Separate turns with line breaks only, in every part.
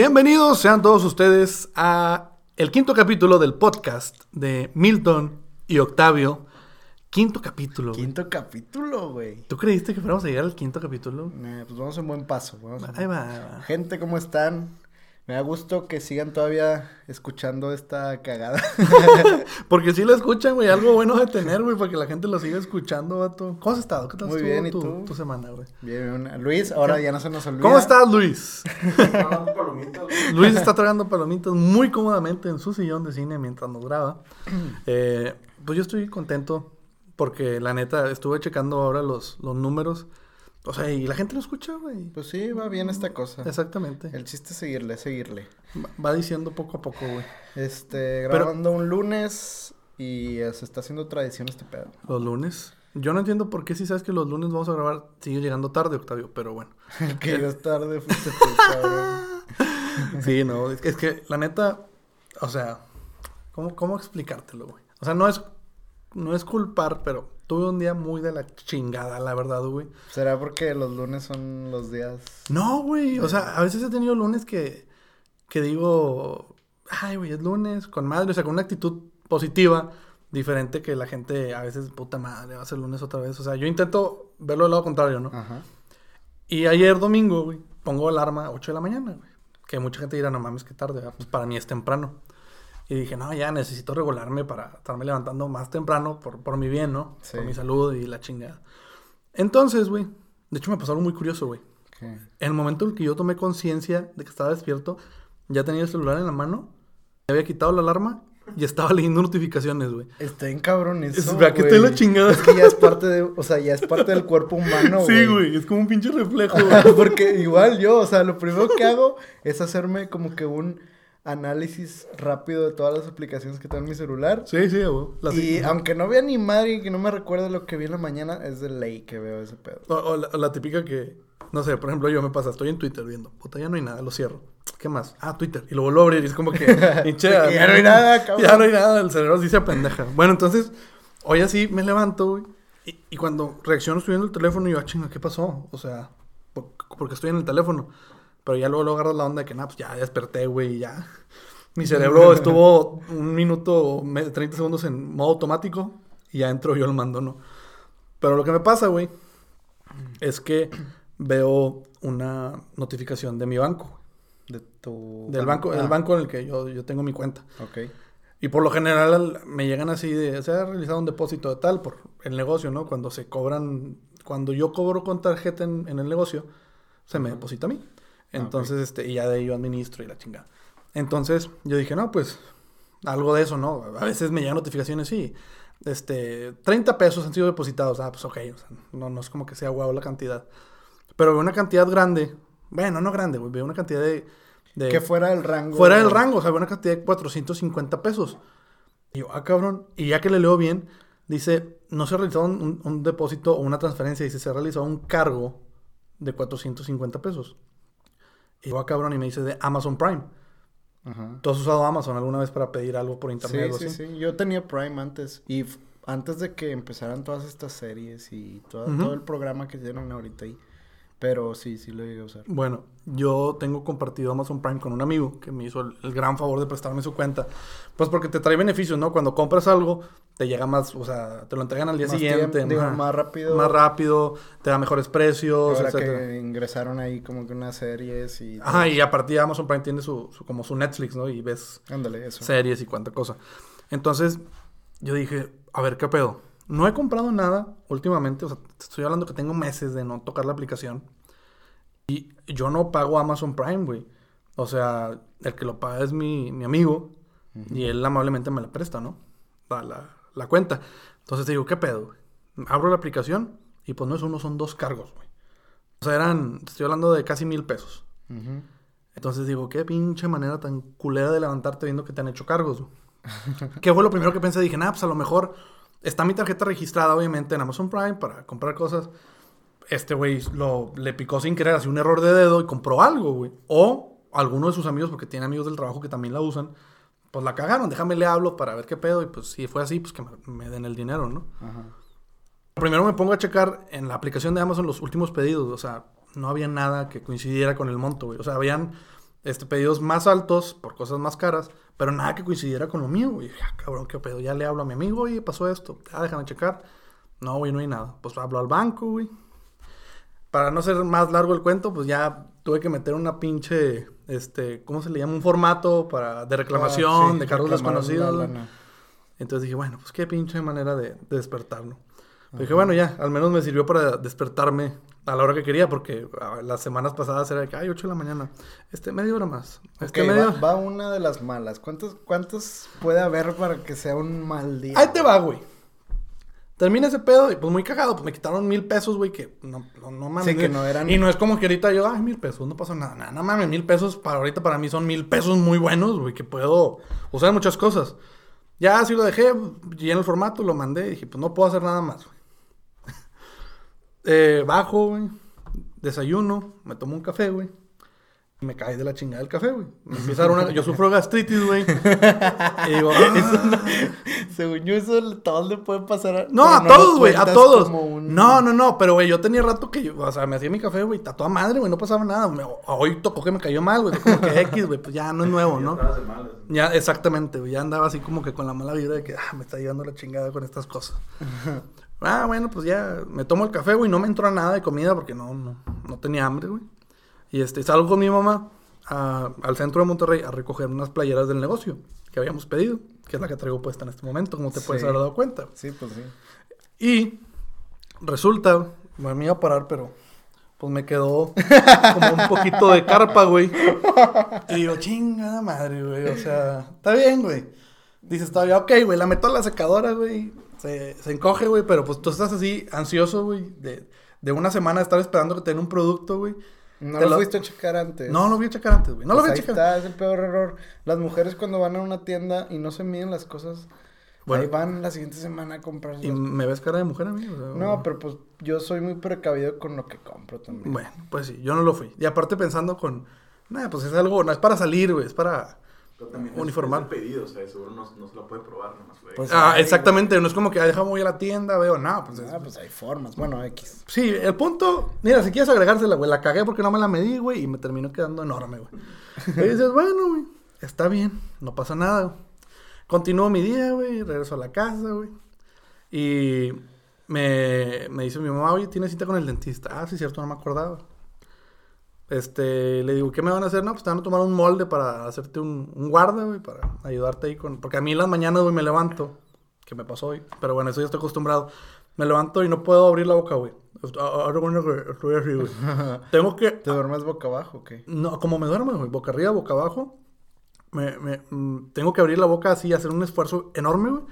Bienvenidos sean todos ustedes a el quinto capítulo del podcast de Milton y Octavio. Quinto capítulo. güey.
Quinto capítulo, güey.
¿Tú creíste que fuéramos a llegar al quinto capítulo?
Eh, pues vamos en buen paso. vamos en-
ahí va.
Gente, ¿cómo están? Me da gusto que sigan todavía escuchando esta cagada.
Porque si lo escuchan, güey, algo bueno de tener, güey, para que la gente lo siga escuchando, vato. ¿Cómo has estado? ¿Qué tal
Muy bien, ¿y
tu,
tú?
tu semana, güey?
Bien, bien. Luis, ahora ya no se nos olvida.
¿Cómo estás, Luis? Luis está tragando palomitas muy cómodamente en su sillón de cine mientras nos graba. Eh, pues yo estoy contento porque la neta estuve checando ahora los, los números. O sea, y la gente lo escucha, güey.
Pues sí, va bien esta cosa.
Exactamente.
El chiste es seguirle, seguirle.
Va- Va diciendo poco a poco, güey.
Este,
Pero-
grabando un lunes y eh, se está haciendo tradición este pedo.
Los lunes. Yo no entiendo por qué si sabes que los lunes vamos a grabar, sigue llegando tarde, Octavio, pero bueno.
Que llegas tarde fuiste tú, cabrón.
Sí, no, es que, es que la neta, o sea, ¿cómo, cómo explicártelo, güey? O sea, no es, no es culpar, pero tuve un día muy de la chingada, la verdad, güey.
¿Será porque los lunes son los días?
No, güey, o sea, a veces he tenido lunes que, que digo, ay, güey, es lunes, con madre, o sea, con una actitud positiva, diferente que la gente a veces, puta madre, va a ser lunes otra vez. O sea, yo intento verlo del lado contrario, ¿no?
Ajá.
Y ayer domingo, güey, pongo alarma a 8 de la mañana, güey. Que mucha gente dirá, no mames, qué tarde, ¿verdad? pues para mí es temprano. Y dije, no, ya necesito regularme para estarme levantando más temprano por, por mi bien, ¿no?
Sí.
Por mi salud y la chingada. Entonces, güey, de hecho me pasó algo muy curioso, güey. En el momento en que yo tomé conciencia de que estaba despierto, ya tenía el celular en la mano, ya había quitado la alarma y estaba leyendo notificaciones, güey.
Está en cabrón eso,
Es verdad que está en la chingada.
Es que ya es parte de, o sea, ya es parte del cuerpo humano, güey.
Sí, güey, es como un pinche reflejo, güey.
Porque igual yo, o sea, lo primero que hago es hacerme como que un análisis rápido de todas las aplicaciones que tengo en mi celular.
Sí, sí, güey.
Y aunque no vea ni madre y que no me recuerde lo que vi en la mañana, es de ley que veo ese pedo.
O, o la, típica que, no sé, por ejemplo, yo me pasa, estoy en Twitter viendo, puta, ya no hay nada, lo cierro. ¿Qué más? Ah, Twitter. Y lo vuelvo a abrir y es como que,
que ya no hay nada, cabrón.
Ya no hay nada, el cerebro sí se apendeja. Bueno, entonces, hoy así me levanto, güey, y, y cuando reacciono estoy viendo el teléfono y yo, ah, chinga, ¿qué pasó? O sea, por- porque estoy en el teléfono. Pero ya luego, luego agarras la onda de que, nah, pues ya desperté, güey, ya. Mi cerebro estuvo un minuto, me- 30 segundos en modo automático y ya entro yo al mando, ¿no? Pero lo que me pasa, güey, es que veo una notificación de mi banco.
De tu...
Del banco, el
Ah,
banco en el que yo, yo tengo mi cuenta.
Ok.
Y por lo general me llegan así de, se ha realizado un depósito de tal por el negocio, ¿no? Cuando se cobran, cuando yo cobro con tarjeta en, en el negocio, se me deposita a mí. Entonces, este, y ya de ahí yo administro y la chingada. Entonces, yo dije, no, pues, algo de eso, ¿no? A veces me llegan notificaciones, sí, este, 30 pesos han sido depositados. Ah, pues ok, o sea, no, no es como que sea guau la cantidad. Pero veo una cantidad grande, bueno, no grande, güey, veo una cantidad de... de
Que fuera del rango.
fuera del rango, o sea, una cantidad de 450 pesos. Y yo, ah, cabrón. Y ya que le leo bien, dice, no se ha realizado un, un- un depósito o una transferencia, dice, se ha realizado un cargo de 450 pesos. Y yo, cabrón, y me dice de Amazon Prime.
Ajá.
¿Tú has usado Amazon alguna vez para pedir algo por
Sí,
internet o
sí,
así?
sí. Yo tenía Prime antes. Y antes de que empezaran todas estas series y todo el programa que tienen ahorita ahí. Pero sí, sí lo llegué a usar.
Bueno, yo tengo compartido Amazon Prime con un amigo que me hizo el, el gran favor de prestarme su cuenta. Pues porque te trae beneficios, ¿no? Cuando compras algo, te llega más, o sea, te lo entregan al día
Más
siguiente.
tiempo, digo,
ajá.
más rápido.
Más rápido, te da mejores precios,
Ahora
etcétera.
que ingresaron ahí como que unas series y...
Ajá, y a partir de Amazon Prime tiene su, su- como su Netflix, ¿no? Y ves
Ándale, eso.
series y cuánta cosa. Entonces, yo dije, a ver, ¿qué pedo? No he comprado nada últimamente, o sea, te estoy hablando que tengo meses de no tocar la aplicación. Y yo no pago Amazon Prime, güey. O sea, el que lo paga es mi, mi amigo y él amablemente me la presta, ¿no? La, la, la cuenta. Entonces digo, ¿qué pedo? güey? Abro la aplicación y pues no es uno, son dos cargos, güey. O sea, eran, estoy hablando de casi mil pesos. Entonces digo, qué pinche manera tan culera de levantarte viendo que te han hecho cargos. güey. ¿Qué fue lo primero que pensé? Dije, nah, pues a lo mejor está mi tarjeta registrada, obviamente, en Amazon Prime para comprar cosas. Este güey lo, le picó sin querer, así un error de dedo y compró algo, güey. O alguno de sus amigos, porque tiene amigos del trabajo que también la usan, pues la cagaron, déjame le hablo para ver qué pedo. Y pues si fue así, pues que me, me den el dinero, ¿no?
Ajá.
Primero me pongo a checar en la aplicación de Amazon los últimos pedidos. O sea, no había nada que coincidiera con el monto, güey. O sea, habían este, pedidos más altos por cosas más caras, pero nada que coincidiera con lo mío, güey. Ya, cabrón, qué pedo. Ya le hablo a mi amigo, y pasó esto. Ah, déjame checar. No, güey, no hay nada. Pues hablo al banco, güey. Para no ser más largo el cuento, pues ya tuve que meter una pinche, este, ¿cómo se le llama? Un formato para, de reclamación,
Ah, sí,
de cargos desconocidos. Entonces dije, bueno, pues qué pinche manera de, de despertarlo. Pero Dije, bueno, ya, al menos me sirvió para despertarme a la hora que quería, porque ah, las semanas pasadas era de que, ay, 8 de la mañana, este, media hora más. Este,
Ok,
media...
va, va una de las malas. ¿Cuántos, ¿Cuántos puede haber para que sea un mal día?
Ahí te va, güey. Termina ese pedo y pues muy cagado, pues me quitaron mil pesos, güey, que no, no, no mames.
Sí, que no eran-
Y no es como que ahorita yo, ay, mil pesos, no pasa nada. Nada, no mames, mil pesos para ahorita para mí son mil pesos muy buenos, güey, que puedo usar en muchas cosas. Ya así lo dejé, llené el formato, lo mandé y dije, pues no puedo hacer nada más, güey. Eh, bajo, güey, desayuno, me tomo un café, güey. Y me cae de la chingada el café, güey. Me empieza a dar una... Yo sufro gastritis, güey. y digo, "Ah".
Según yo, eso todos le puede pasar a...
No, a todos, güey, a todos.
un-
No, no, no, pero güey, yo tenía rato que, yo, o sea, me hacía mi café, güey, toda madre, güey, no pasaba nada. Me- hoy tocó que me cayó mal, güey, como que X, güey, pues ya no es nuevo, ¿no?
De.
Ya, exactamente, güey, ya andaba así como que con la mala vibra de que, ah, me está llevando la chingada con estas cosas. ah, bueno, pues ya, me tomo el café, güey, no me entró nada de comida porque no, no, no tenía hambre, güey. Y este, salgo con mi mamá a- al centro de Monterrey a recoger unas playeras del negocio que habíamos pedido, que es la que traigo puesta en este momento, como te puedes
Sí.
haber dado cuenta.
Sí, pues sí.
Y resulta, me iba a parar, pero pues me quedó como un poquito de carpa, güey. Y digo, chingada madre, güey. O sea, está bien, güey. Dices, bien, ok, güey, la meto a la secadora, güey. Se, se encoge, güey, pero pues tú estás así ansioso, güey, de, de una semana de estar esperando que te den un producto, güey.
No lo,
lo-
fuiste a checar antes.
No lo voy a checar antes, güey. No lo
Pues
voy a checar.
está, es el peor error. Las mujeres cuando van a una tienda y no se miden las cosas,
Bueno.
ahí van la siguiente semana a comprar.
¿Y me ves cara de mujer a mí? O sea,
No, pero pues yo soy muy precavido con lo que compro también.
Bueno, pues sí, yo no lo fui. Y aparte pensando con, nada, pues es algo, no es para salir, güey, es para
Pero también es pedido, o sea, seguro no, no se lo puede probar, nomás fue.
Pues,
Ah, exactamente, no es como que ah, déjame voy a la tienda, veo, nada, pues, es-
Ah, pues hay formas. Bueno, X.
Sí, el punto, mira, si quieres agregársela, güey, la cagué porque no me la medí, güey, y me terminó quedando enorme, güey. Y dices, bueno, güey, está bien, no pasa nada. güey. Continúo mi día, güey, regreso a la casa, güey. Y me, me dice mi mamá, oye, ¿tienes cita con el dentista? Ah, sí, cierto, no me acordaba. Este, le digo, ¿qué me van a hacer? No, pues te van a tomar un molde para hacerte un, un guarda, güey, para ayudarte ahí con... Porque a mí en las mañanas, güey, me levanto, que me pasó hoy, pero bueno, eso ya estoy acostumbrado. Me levanto y no puedo abrir la boca, güey. Ahora bueno que estoy así, güey. Tengo que...
¿Te duermes boca abajo o qué?
No, como me duermo, güey, boca arriba, boca abajo. Me, me- mm, tengo que abrir la boca así, hacer un esfuerzo enorme, güey.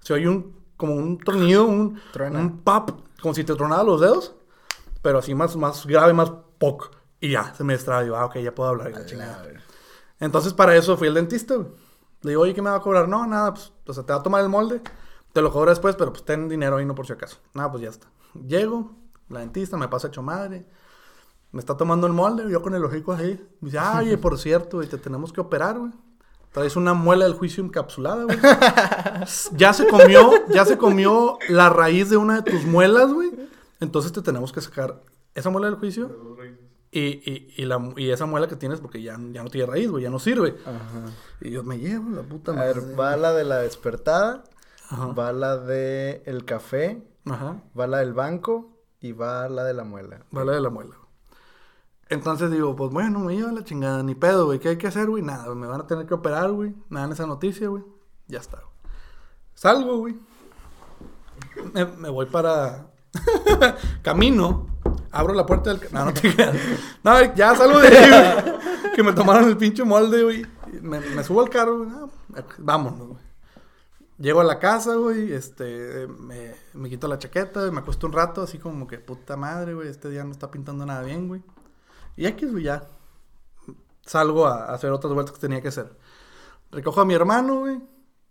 Si hay un, como un tornillo, un,
Truena.
un pop, como si te tronara los dedos, pero así más, más grave, más poc. Y ya, se me destraba. Digo, ah, ok, ya puedo hablar. la chingada.
A.
Entonces, para eso fui al dentista, güey. Le digo, oye, ¿qué me va a cobrar? No, nada, pues, o sea, te va a tomar el molde, te lo cobro después, pero pues ten dinero ahí, no por si acaso. Nada, pues ya está. Llego, la dentista me pasa hecho madre, me está tomando el molde, yo con el hocico así. Me dice, ah, oye, por cierto, güey, te tenemos que operar, güey. Traes una muela del juicio encapsulada, güey. ya se comió, ya se comió la raíz de una de tus muelas, güey. Entonces te tenemos que sacar esa muela del juicio y, y, y, la, y esa muela que tienes porque ya, ya no tiene raíz, güey, ya no sirve.
Ajá.
Y yo me llevo la puta
A
madre.
ver, va la de la despertada,
Ajá.
va la de el café,
Ajá.
va la del banco y va la de la muela.
Vale de la muela. Entonces digo, pues bueno, me lleva la chingada, ni pedo, güey. ¿Qué hay que hacer, güey? Nada, me van a tener que operar, güey. Nada en esa noticia, güey. Ya está. Salgo, güey. Me, me voy para. Camino. Abro la puerta del. No, no te creas. No, ya salgo de ahí, güey. Que me tomaron el pinche molde, güey. Me, me subo al carro, güey. No, vámonos, güey. Llego a la casa, güey, este, me, me quito la chaqueta, me acuesto un rato, así como que puta madre, güey, este día no está pintando nada bien, güey. Y aquí, güey, ya salgo a, a hacer otras vueltas que tenía que hacer. Recojo a mi hermano, güey,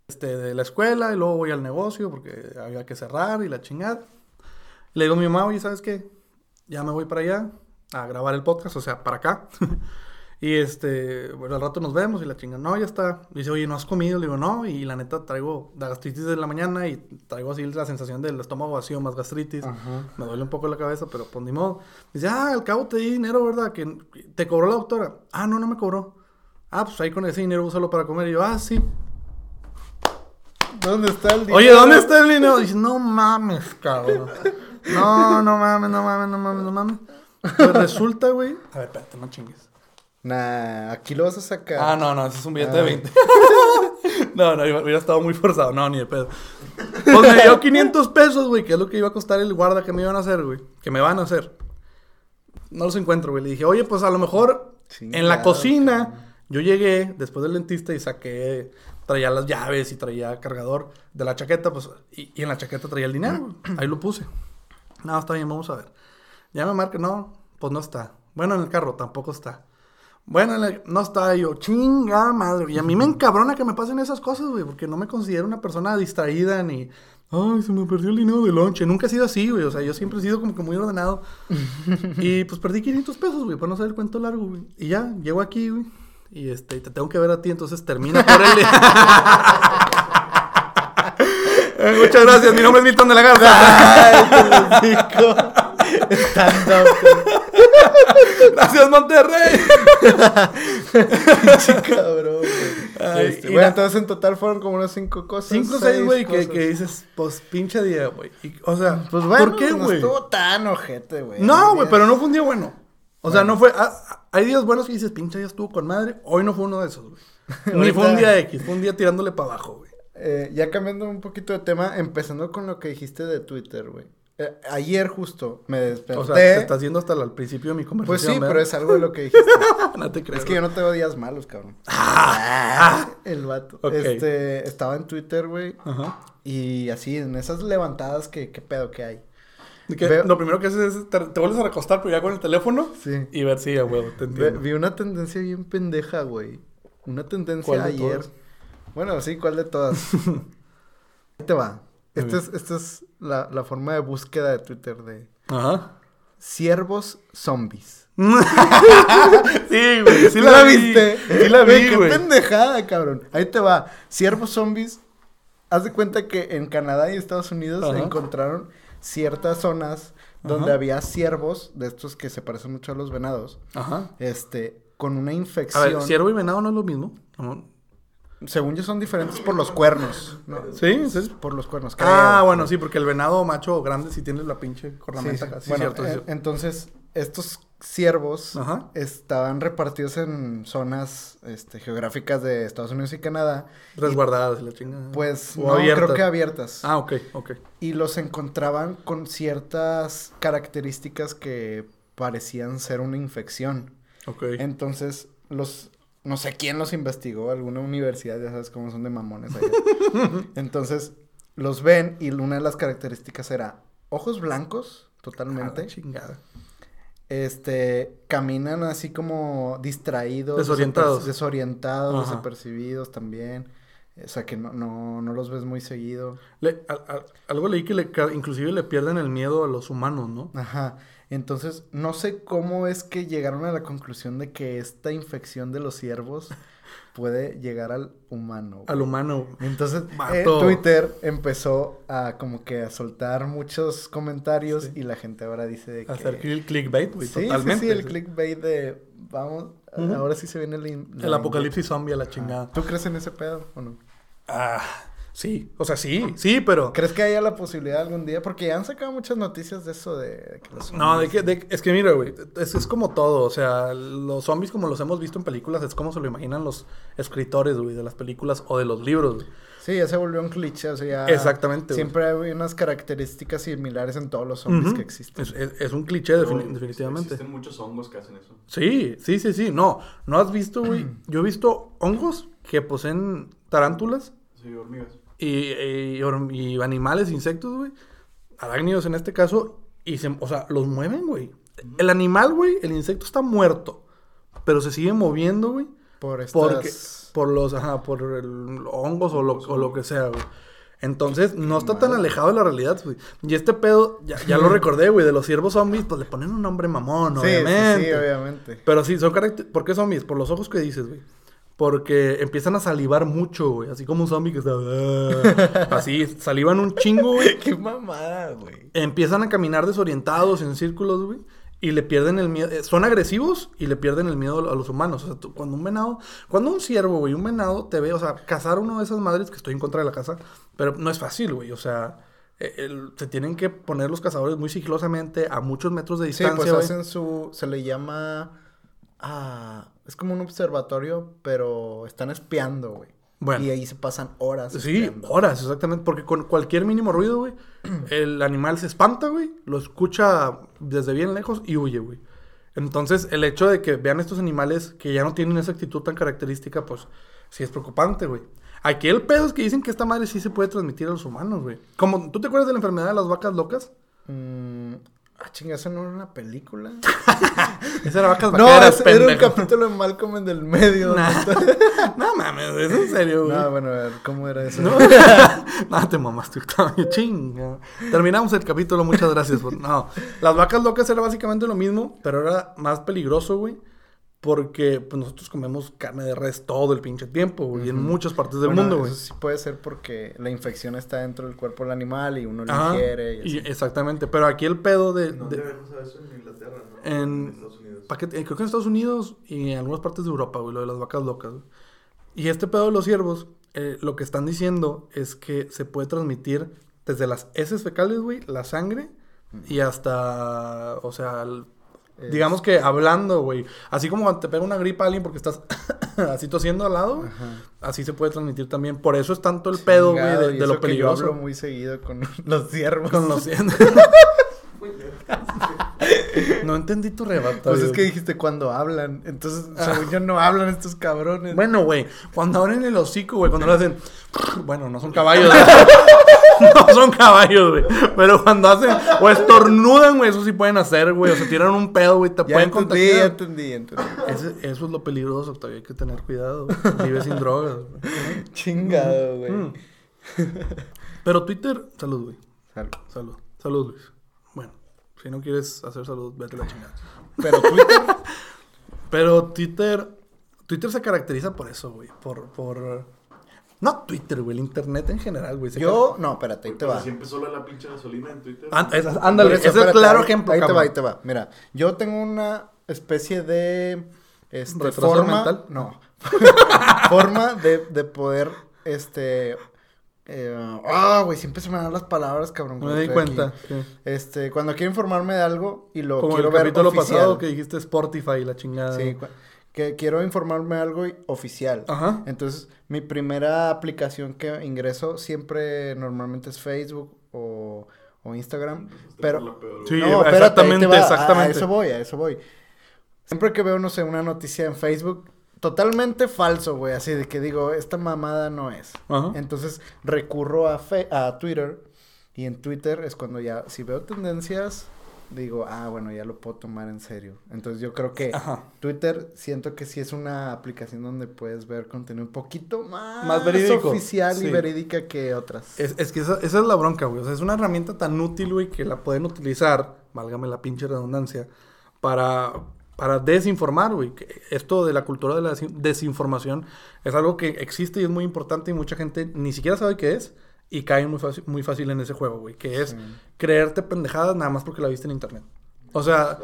este, de la escuela, y luego voy al negocio porque había que cerrar y la chingada. Le digo a mi mamá, oye, ¿sabes qué? Ya me voy para allá a grabar el podcast, o sea, para acá. y este, bueno, al rato nos vemos y la chinga, no, ya está. Dice, oye, ¿no has comido? Le digo, no, y la neta traigo la gastritis de la mañana y traigo así la sensación del estómago vacío más gastritis.
Ajá.
Me duele un poco la cabeza, pero pues ni modo. Dice, ah, al cabo te di dinero, ¿verdad? Que te cobró la doctora. Ah, no, no me cobró. Ah, pues ahí con ese dinero úsalo para comer. Y yo, ah, sí.
¿Dónde está el dinero?
Oye, ¿dónde está el dinero? Dice, no mames, cabrón. No, no mames, no mames, no mames, no mames. Pues resulta, güey. A ver, espérate, no chingues.
Nah, aquí lo vas a sacar.
Ah, no, no, ese es un billete
Ah.
de 20. no, no, hubiera estado muy forzado. No, ni de pedo. Pues me dio 500 pesos, güey, que es lo que iba a costar el guarda que me iban a hacer, güey. Que me van a hacer. No los encuentro, güey. Le dije, oye, pues a lo mejor en la
Chingado,
cocina. Yo llegué después del dentista y saqué. Traía las llaves y traía cargador de la chaqueta, pues. Y, y en la chaqueta traía el dinero. Ahí lo puse. No, está bien, vamos a ver. Ya me marca, no, pues no está. Bueno, en el carro tampoco está. Bueno, en el- no está yo, chinga madre. Y a mí me encabrona que me pasen esas cosas, güey, porque no me considero una persona distraída ni. Ay, se me perdió el dinero de lonche. Nunca he sido así, güey. O sea, yo siempre he sido como que muy ordenado. y pues perdí 500 pesos, güey, para no hacer el cuento largo, güey. Y ya, llego aquí, güey. Y este, te tengo que ver a ti, entonces termina por el. Eh, Muchas gracias, mi nombre es Milton de la Garza.
Ay,
gracias, Monterrey.
Pinche cabrón, güey.
Ay,
Este, bueno,
la-
entonces en total fueron como unas cinco cosas.
Cinco seis, güey, que, que dices, pues pinche día, güey. O sea,
Pues bueno,
¿por qué,
no
güey?
estuvo tan ojete, güey.
No, güey, pero no fue un día bueno. O sea, no fue. ah, hay días buenos que dices, pinche día estuvo con madre. Hoy no fue uno de esos, güey. Ni fue un día X, fue un día tirándole para abajo, güey.
Eh, ya cambiando un poquito de tema, empezando con lo que dijiste de Twitter, güey. Eh, ayer justo me desperté.
O sea, te estás yendo hasta el- principio de mi
pues
conversación.
sí,
¿verdad?
pero es algo de lo que dijiste.
no te creo.
es que yo no tengo días malos, cabrón. Ah, el vato. Este, estaba en Twitter, güey.
Ajá.
Y así, en esas levantadas que, qué pedo que hay.
De que
Veo-
Lo primero que haces es te, te vuelves a recostar, pero ya con el teléfono.
Sí.
Y ver si, a huevo, te entiendo.
vi una tendencia bien pendeja, güey. Una tendencia
¿Cuál de
ayer. Bueno, sí, ¿cuál de todas? Ahí te va. Esta es, esta es la, la forma de búsqueda de Twitter de
Ajá.
siervos zombies.
sí, güey. Sí
¿Sí
la, vi. Sí la vi,
Qué
güey.
pendejada, cabrón. Ahí te va. Siervos zombies. Haz de cuenta que en Canadá y Estados Unidos
Ajá.
encontraron ciertas zonas donde
Ajá.
había ciervos, de estos que se parecen mucho a los venados,
Ajá.
este, con una
A
infección.
ver, ciervo y venado no es lo mismo.
Según yo son diferentes por los cuernos. ¿no?
Sí, sí.
Por los cuernos.
Ah, bueno, sí, porque el venado macho grande sí tiene la pinche cornamenta
sí. Bueno,
cierto, sí,
eh,
cierto.
entonces, estos ciervos
Ajá.
estaban repartidos en zonas este, geográficas de Estados Unidos y Canadá.
Resguardadas y la chingada.
pues,
O
no,
abiertas.
creo que abiertas.
Ah, ok, ok.
Y los encontraban con ciertas características que parecían ser una infección.
Ok.
Entonces, los... No sé quién los investigó, alguna universidad, ya sabes cómo son de mamones allá. Entonces, los ven y una de las características era ojos blancos, totalmente.
chingada.
Este, caminan así como distraídos.
Desorientados.
Desorientados,
Ajá.
desapercibidos también. O sea, que no, no, no los ves muy seguido.
Le- a- a- algo leí que le, inclusive le pierden el miedo a los humanos, ¿no?
Ajá. Entonces, no sé cómo es que llegaron a la conclusión de que esta infección de los ciervos puede llegar al humano.
Al humano.
Entonces, eh. Twitter empezó a como que a soltar muchos comentarios
Sí.
y la gente ahora dice de que...
Hacer click- clickbait, güey,
Sí,
totalmente.
sí, sí, el clickbait de vamos, ahora sí se viene el,
El apocalipsis zombie a la chingada.
¿Tú crees en ese pedo o no?
Ah, sí. O sea, sí, sí, pero...
¿Crees que haya la posibilidad algún día? Porque ya han sacado muchas noticias de eso de, que los
No, de que, de- es que mira, güey, es, es como todo, o sea, los zombies como los hemos visto en películas, es como se lo imaginan los escritores, güey, de las películas o de los libros, güey.
Sí, ya se volvió un cliché, o sea, ya...
Exactamente, güey.
Siempre hay unas características similares en todos los zombies que existen.
Es, es- es un cliché, defini- definitivamente.
Existen muchos hongos que hacen eso.
Sí, sí, sí, sí. No, ¿no has visto, güey? Yo he visto hongos que poseen tarántulas
Sí, hormigas.
Y, y, animales, insectos, güey. Arácnidos en este caso. Y se, o sea, los mueven, güey. El animal, güey, el insecto está muerto. Pero se sigue moviendo, güey.
Por estas...
Porque, por los, ajá, por el hongos o lo, o lo que sea, güey. Entonces, no está tan alejado de la realidad, güey. Y este pedo, ya, ya lo recordé, güey, de los ciervos zombies, pues le ponen un nombre mamón,
sí,
obviamente.
sí, obviamente.
Pero sí, son características. ¿Por qué zombies? Por los ojos que dices, güey. Porque empiezan a salivar mucho, güey. Así como un zombie que está. Así, salivan un chingo, güey.
Qué mamada, güey.
Empiezan a caminar desorientados en círculos, güey. y le pierden el miedo. eh, Son agresivos y le pierden el miedo a los humanos. O sea, tú- cuando un venado, cuando un ciervo, güey, un venado te ve, o sea, cazar uno de esas madres, que estoy en contra de la caza, pero no es fácil, güey. O sea, el- se tienen que poner los cazadores muy sigilosamente a muchos metros de
Sí,
distancia,
pues
güey.
hacen su... Se le llama... Ah, es como un observatorio, pero están espiando, güey.
Bueno.
Y ahí se pasan horas
Sí,
espiando.
horas, exactamente. Porque con cualquier mínimo ruido, güey, el animal se espanta, güey, lo escucha desde bien lejos y huye, güey. Entonces, el hecho de que vean estos animales que ya no tienen esa actitud tan característica, pues sí es preocupante, güey. Aquí el pedo es que dicen que esta madre sí se puede transmitir a los humanos, güey. Como, ¿tú te acuerdas de la enfermedad de las vacas locas?
Mm, ah, chinga, ¿eso no era una película?
Esa era vacas
no, era un capítulo de Malcolm en del medio.
Nah. no mames, es en serio, güey.
No, bueno, a ver, ¿cómo era eso?
No, no te mamaste, chinga. Terminamos el capítulo, muchas gracias. por- No, las vacas locas era básicamente lo mismo, pero era más peligroso, güey. Porque pues, nosotros comemos carne de res todo el pinche tiempo, güey, en
Ujú.
muchas partes del
Bueno,
mundo, güey.
Eso sí puede ser porque la infección está dentro del cuerpo del animal y uno lo
Ajá,
ingiere. Y
y-
así.
exactamente, pero aquí el pedo de...
¿En
de-
dónde vemos a eso? En Inglaterra, ¿no?
En-
Estados Unidos.
que- eh, creo que en Estados Unidos y en algunas partes de Europa, güey, lo de las vacas locas. güey. Y este pedo de los ciervos, eh, lo que están diciendo es que se puede transmitir desde las heces fecales, güey, la sangre y hasta, o sea, el-
Es-
digamos que hablando, güey. Así como cuando te pega una gripa a alguien porque estás así tosiendo al lado,
Ajá.
así se puede transmitir también. Por eso es tanto el pedo, güey, de, lo
que yo
peligroso.
hablo muy seguido con los ciervos.
Con los No entendí tu rebata.
Pues es que dijiste cuando hablan. Entonces, según yo, no hablan estos cabrones.
Bueno, güey, cuando abren el hocico, güey, cuando lo hacen. Bueno, no son caballos. no son caballos, güey. Pero cuando hacen. O estornudan, güey, eso sí pueden hacer, güey. O se tiran un pedo, güey, te
ya
pueden
entendí,
contagiar.
entendí, ya entendí.
Eso es lo peligroso, todavía hay que tener cuidado. Vive sin drogas, güey.
Chingado, güey.
Mm. Pero Twitter, salud, güey.
Salud.
Salud. Salud, Luis. Si no quieres hacer salud, vete a la chingada.
Pero Twitter,
Pero Twitter. Twitter se caracteriza por eso, güey. Por, por. No Twitter, güey. El internet en general, güey.
yo, no, espérate, ahí te va.
así empezó la, la pinche gasolina en Twitter.
Es- ándale, ese
eso,
es el claro ejemplo,
Ahí te va, ahí te va. Mira, yo tengo una especie de este,
¿Retraso
forma.
mental?
No. forma de, de poder, este. Eh, Ah, güey, siempre se me dan las palabras, cabrón.
Me di cuenta. sí.
Este, cuando quiero informarme de algo y lo
Como
quiero
el
ver
capítulo
oficial.
pasado que dijiste Spotify y la chingada.
Sí, que quiero informarme de algo oficial.
Ajá.
Entonces, mi primera aplicación que ingreso siempre normalmente es Facebook o, o Instagram. Pero,
Sí,
no, espérate,
exactamente,
te va. A-
exactamente.
A eso voy, a eso voy. Siempre que veo, no sé, una noticia en Facebook, totalmente falso, güey. Así de que digo, esta mamada no es.
Ajá.
Entonces recurro a, fe- a Twitter. Y en Twitter es cuando ya, si veo tendencias, digo, ah, bueno, ya lo puedo tomar en serio. Entonces yo creo que
Ajá.
Twitter siento que sí es una aplicación donde puedes ver contenido un poquito más,
Más verídico,
oficial
sí.
y verídica que otras.
Es, es que esa, esa es la bronca, güey. O sea, es una herramienta tan útil, güey, que la pueden utilizar, válgame la pinche redundancia, para, para desinformar, güey. Que Esto de la cultura de la desin- desinformación es algo que existe y es muy importante y mucha gente ni siquiera sabe qué es y cae muy fácil, muy fácil en ese juego, güey. Que es
Sí.
creerte pendejadas nada más porque la viste en internet. O sea,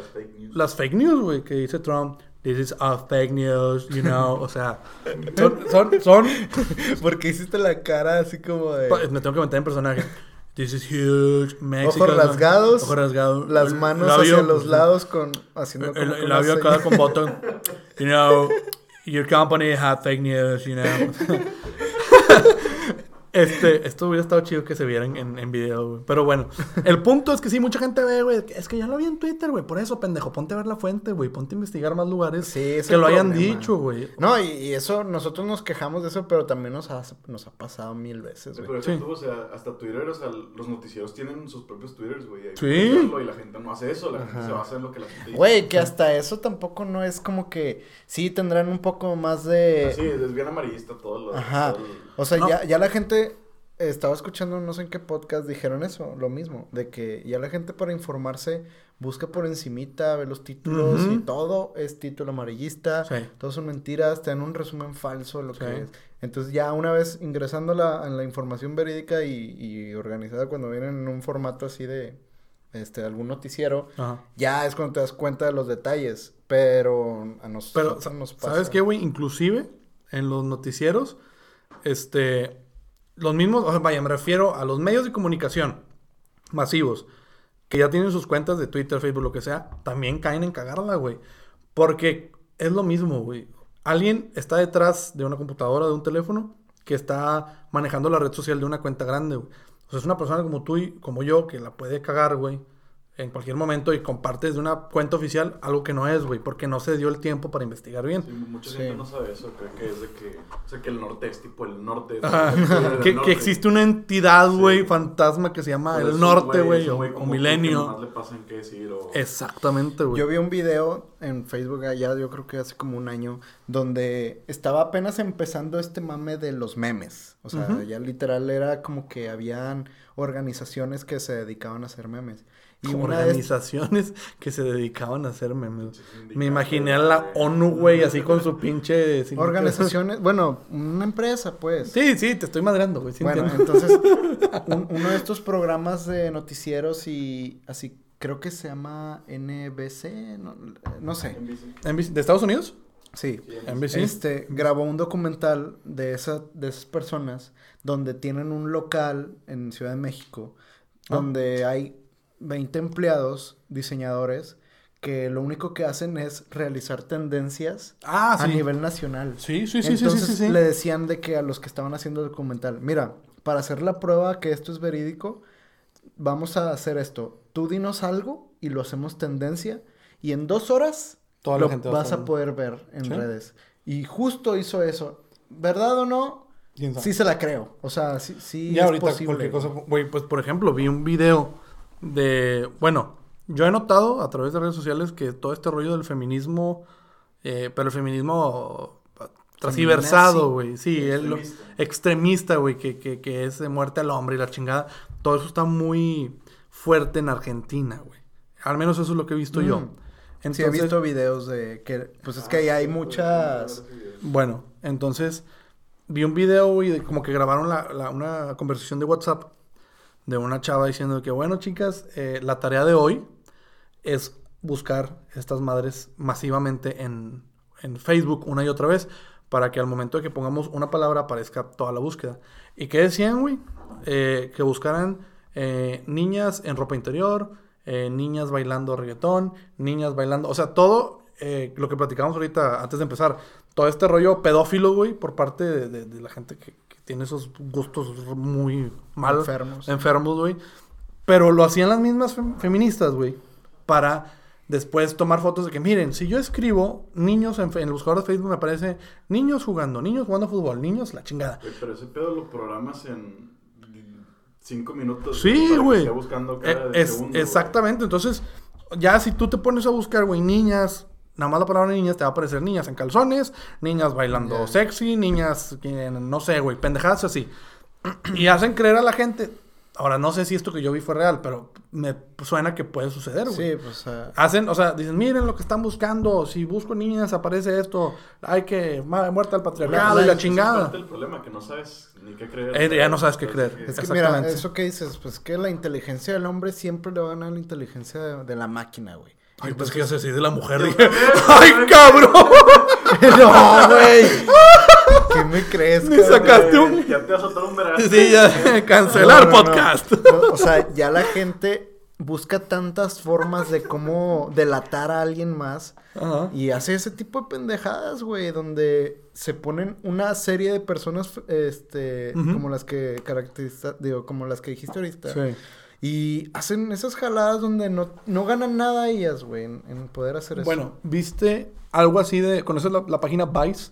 Las fake news.
güey, que dice Trump. This is a fake news, you know. O sea, son, son, son
Porque hiciste la cara así como de...
Me tengo que meter en personaje. This is huge. Mexico.
Ojos rasgados,
Ojos rasgados.
Las manos
labio-
hacia los lados con... Haciendo
El,
como
el labio acá con botón. You know, your company had fake news, you know. Este, esto hubiera estado chido que se vieran en, en video, güey. Pero bueno, el punto es que sí, mucha gente ve, güey. Es que ya lo vi en Twitter, güey. Por eso, pendejo, ponte a ver la fuente, güey. Ponte a investigar más lugares
Sí,
que lo hayan dicho, güey.
No, y, y eso, nosotros nos quejamos de eso, pero también nos ha, nos ha pasado mil veces,
Sí,
güey.
pero
Sí.
eso tú, o sea, hasta Twitter, o sea, los noticieros tienen sus propios Twitters, güey.
Sí.
Y la gente no hace eso, la gente
Ajá.
se basa en lo que la gente dice.
Güey, que hasta eso tampoco no es como que... Sí, tendrán un poco más de...
Sí, es bien amarillista todo lo.
Ajá.
todo el-
O sea,
No.
ya, ya la gente estaba escuchando, no sé en qué podcast dijeron eso, lo mismo, de que ya la gente para informarse busca por encimita, ve los títulos y todo es título amarillista,
Sí.
todo son mentiras, te dan un resumen falso de lo
Sí.
que es. Entonces ya una vez ingresando a la, a la información verídica y, y organizada cuando vienen en un formato así de este, algún noticiero,
Ajá.
ya es cuando te das cuenta de los detalles. Pero a
Pero,
nosotros
sa-
nos pasa.
¿sabes qué, güey? Inclusive en los noticieros, este, los mismos, o sea, vaya, me refiero a los medios de comunicación masivos, que ya tienen sus cuentas de Twitter, Facebook, lo que sea, también caen en cagarla, güey. Porque es lo mismo, güey. Alguien está detrás de una computadora, de un teléfono, que está manejando la red social de una cuenta grande, güey. O sea, es una persona como tú y como yo que la puede cagar, güey, en cualquier momento y comparte de una cuenta oficial algo que no es, güey, porque no se dio el tiempo para investigar bien.
Sí, mucha
Sí.
gente no sabe eso, cree que es de que, o sea, que el norte es tipo el norte. es
Ajá.
el del
que,
norte.
que existe una entidad,
Sí.
güey, fantasma que se llama
Pero
el norte, güey, o, o
que
milenio.
nomás le pasan qué decir o...
Exactamente, güey.
Yo vi un video en Facebook allá, yo creo que hace como un año, donde estaba apenas empezando este mame de los memes. O sea,
Ujú.
ya literal era como que habían organizaciones que se dedicaban a hacer memes. Y de
Organizaciones que se dedicaban a hacer memes. Me imaginé a la. ONU, güey, así con su pinche...
organizaciones, bueno, una empresa, pues.
Sí, sí, te estoy madreando, güey. sí
bueno,
entiendo.
entonces, un- uno de estos programas de noticieros y así, creo que se llama NBC, no, no sé.
NBC.
¿NBC ¿De Estados Unidos?
Sí.
Sí,
NBC.
Este, grabó un documental de, esa, de esas personas donde tienen un local en Ciudad de México
Ah.
donde hay 20 empleados, diseñadores, que lo único que hacen es realizar tendencias
Ah,
a
sí.
nivel nacional.
Sí, sí, sí, sí, sí,
Entonces
sí, sí.
le decían de que a los que estaban haciendo el documental, mira, para hacer la prueba que esto es verídico, vamos a hacer esto. Tú dinos algo y lo hacemos tendencia y en dos horas
Toda
lo
gente va a
vas a
estar-
poder ver en redes. Y justo hizo eso. ¿Verdad o no? Sí se la creo. O sea, sí, sí
ya
es
ahorita
posible.
cosa, güey, pues por ejemplo, vi un video de, bueno, yo he notado a través de redes sociales que todo este rollo del feminismo, eh, pero el feminismo transversado, güey, sí, el-
Extremista.
güey, que, que, que es de muerte al hombre y la chingada, todo eso está muy fuerte en Argentina, güey. Al menos eso es lo que he visto yo.
Mm.
Entonces,
Sí, he visto videos de que, pues es que ahí hay muchas...
Bueno, entonces vi un video, güey, de como que grabaron la, la- una conversación de WhatsApp de una chava diciendo que, bueno, chicas, eh, la tarea de hoy es buscar estas madres masivamente en, en Facebook una y otra vez para que al momento de que pongamos una palabra aparezca toda la búsqueda. ¿Y qué decían, güey? Eh, que buscaran eh, niñas en ropa interior, eh, niñas bailando reggaetón, niñas bailando, o sea, todo eh, lo que platicamos ahorita antes de empezar, todo este rollo pedófilo, güey, por parte de, de- la gente que tiene esos gustos muy mal
Enfermos.
enfermos, güey. Pero lo hacían las mismas fem- feministas, güey, para después tomar fotos de que, miren, si yo escribo niños en, fe- en el buscador de Facebook me aparece niños jugando, niños jugando fútbol, niños la chingada.
Güey, pero ese pedo lo programas en cinco minutos.
Sí, güey.
buscando
Eh,
cada
es,
segundo, güey.
exactamente, entonces, ya si tú te pones a buscar, güey, niñas, nada más la palabra niñas te va a aparecer niñas en calzones, niñas bailando
Ya.
sexy, niñas, que, no sé, güey, pendejadas así. y hacen creer a la gente. Ahora, no sé si esto que yo vi fue real, pero me suena que puede suceder, güey.
Sí, pues... ah,
Hacen, o sea, dicen, miren lo que están buscando. Si busco niñas, aparece esto. Hay que, muerte al patriarcado y la
Ese es
chingada.
parte del problema, que no sabes ni qué creer.
Eh, ya no sabes qué creer.
Es que mira, eso que dices, pues que la inteligencia del hombre siempre le va a ganar la inteligencia de, de la máquina, güey.
Ay, pues que sé si de la mujer. Dije, ¡ay, cabrón!
no, güey. ¿Qué me crees,
Me sacaste un-
Ya te vas a soltar un verano.
Sí, ya, cancelar
No, no, no.
podcast.
No, o sea, ya la gente busca tantas formas de cómo delatar a alguien más
Ajá.
y hace ese tipo de pendejadas, güey, donde se ponen una serie de personas, este, como las que caracteriza, digo, como las que dijiste ahorita.
Sí.
Y hacen esas jaladas donde no, no ganan nada ellas, güey, en, en poder hacer eso.
Bueno, ¿viste algo así de... ¿Conoces la, la página Vice?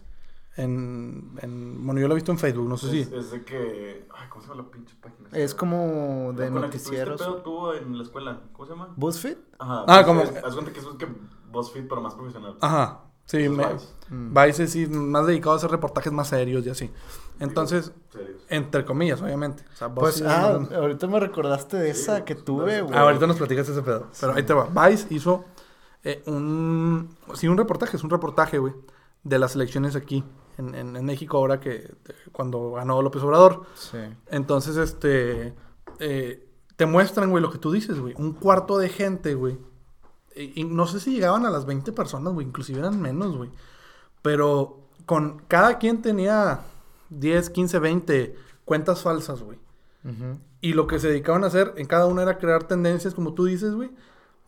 En, en... Bueno, yo lo he visto en Facebook, no sé si...
Es, de que. Ay, ¿cómo se llama la pinche página?
es como de
Con la que
noticieros.
pedo tú en la escuela. ¿Cómo se llama?
¿BuzzFeed?
Ajá.
Ah,
es-
como-
Haz cuenta que eso es que BuzzFeed, pero más profesional.
Ajá. Sí, me-
Vice.
Mm.
Vice es sí, más dedicado a hacer reportajes más serios y así. Entonces,
Serios.
entre comillas, obviamente. O sea,
Pues, ah,
no-
ahorita me recordaste de esa que tuve, güey.
Ah, ahorita nos platicas ese pedo. Pero ahí te va. Vice hizo eh, un... Sí, un reportaje. Es un reportaje, güey. De las elecciones aquí. En, en- en México ahora que... Cuando ganó López Obrador.
Sí.
Entonces, este... eh, te muestran, güey, lo que tú dices, güey. Un cuarto de gente, güey. Y, y no sé si llegaban a las 20 personas, güey. Inclusive eran menos, güey. Pero con cada quien tenía 10, 15, 20 cuentas falsas, güey. Y lo que se dedicaban a hacer en cada una era crear tendencias, como tú dices, güey.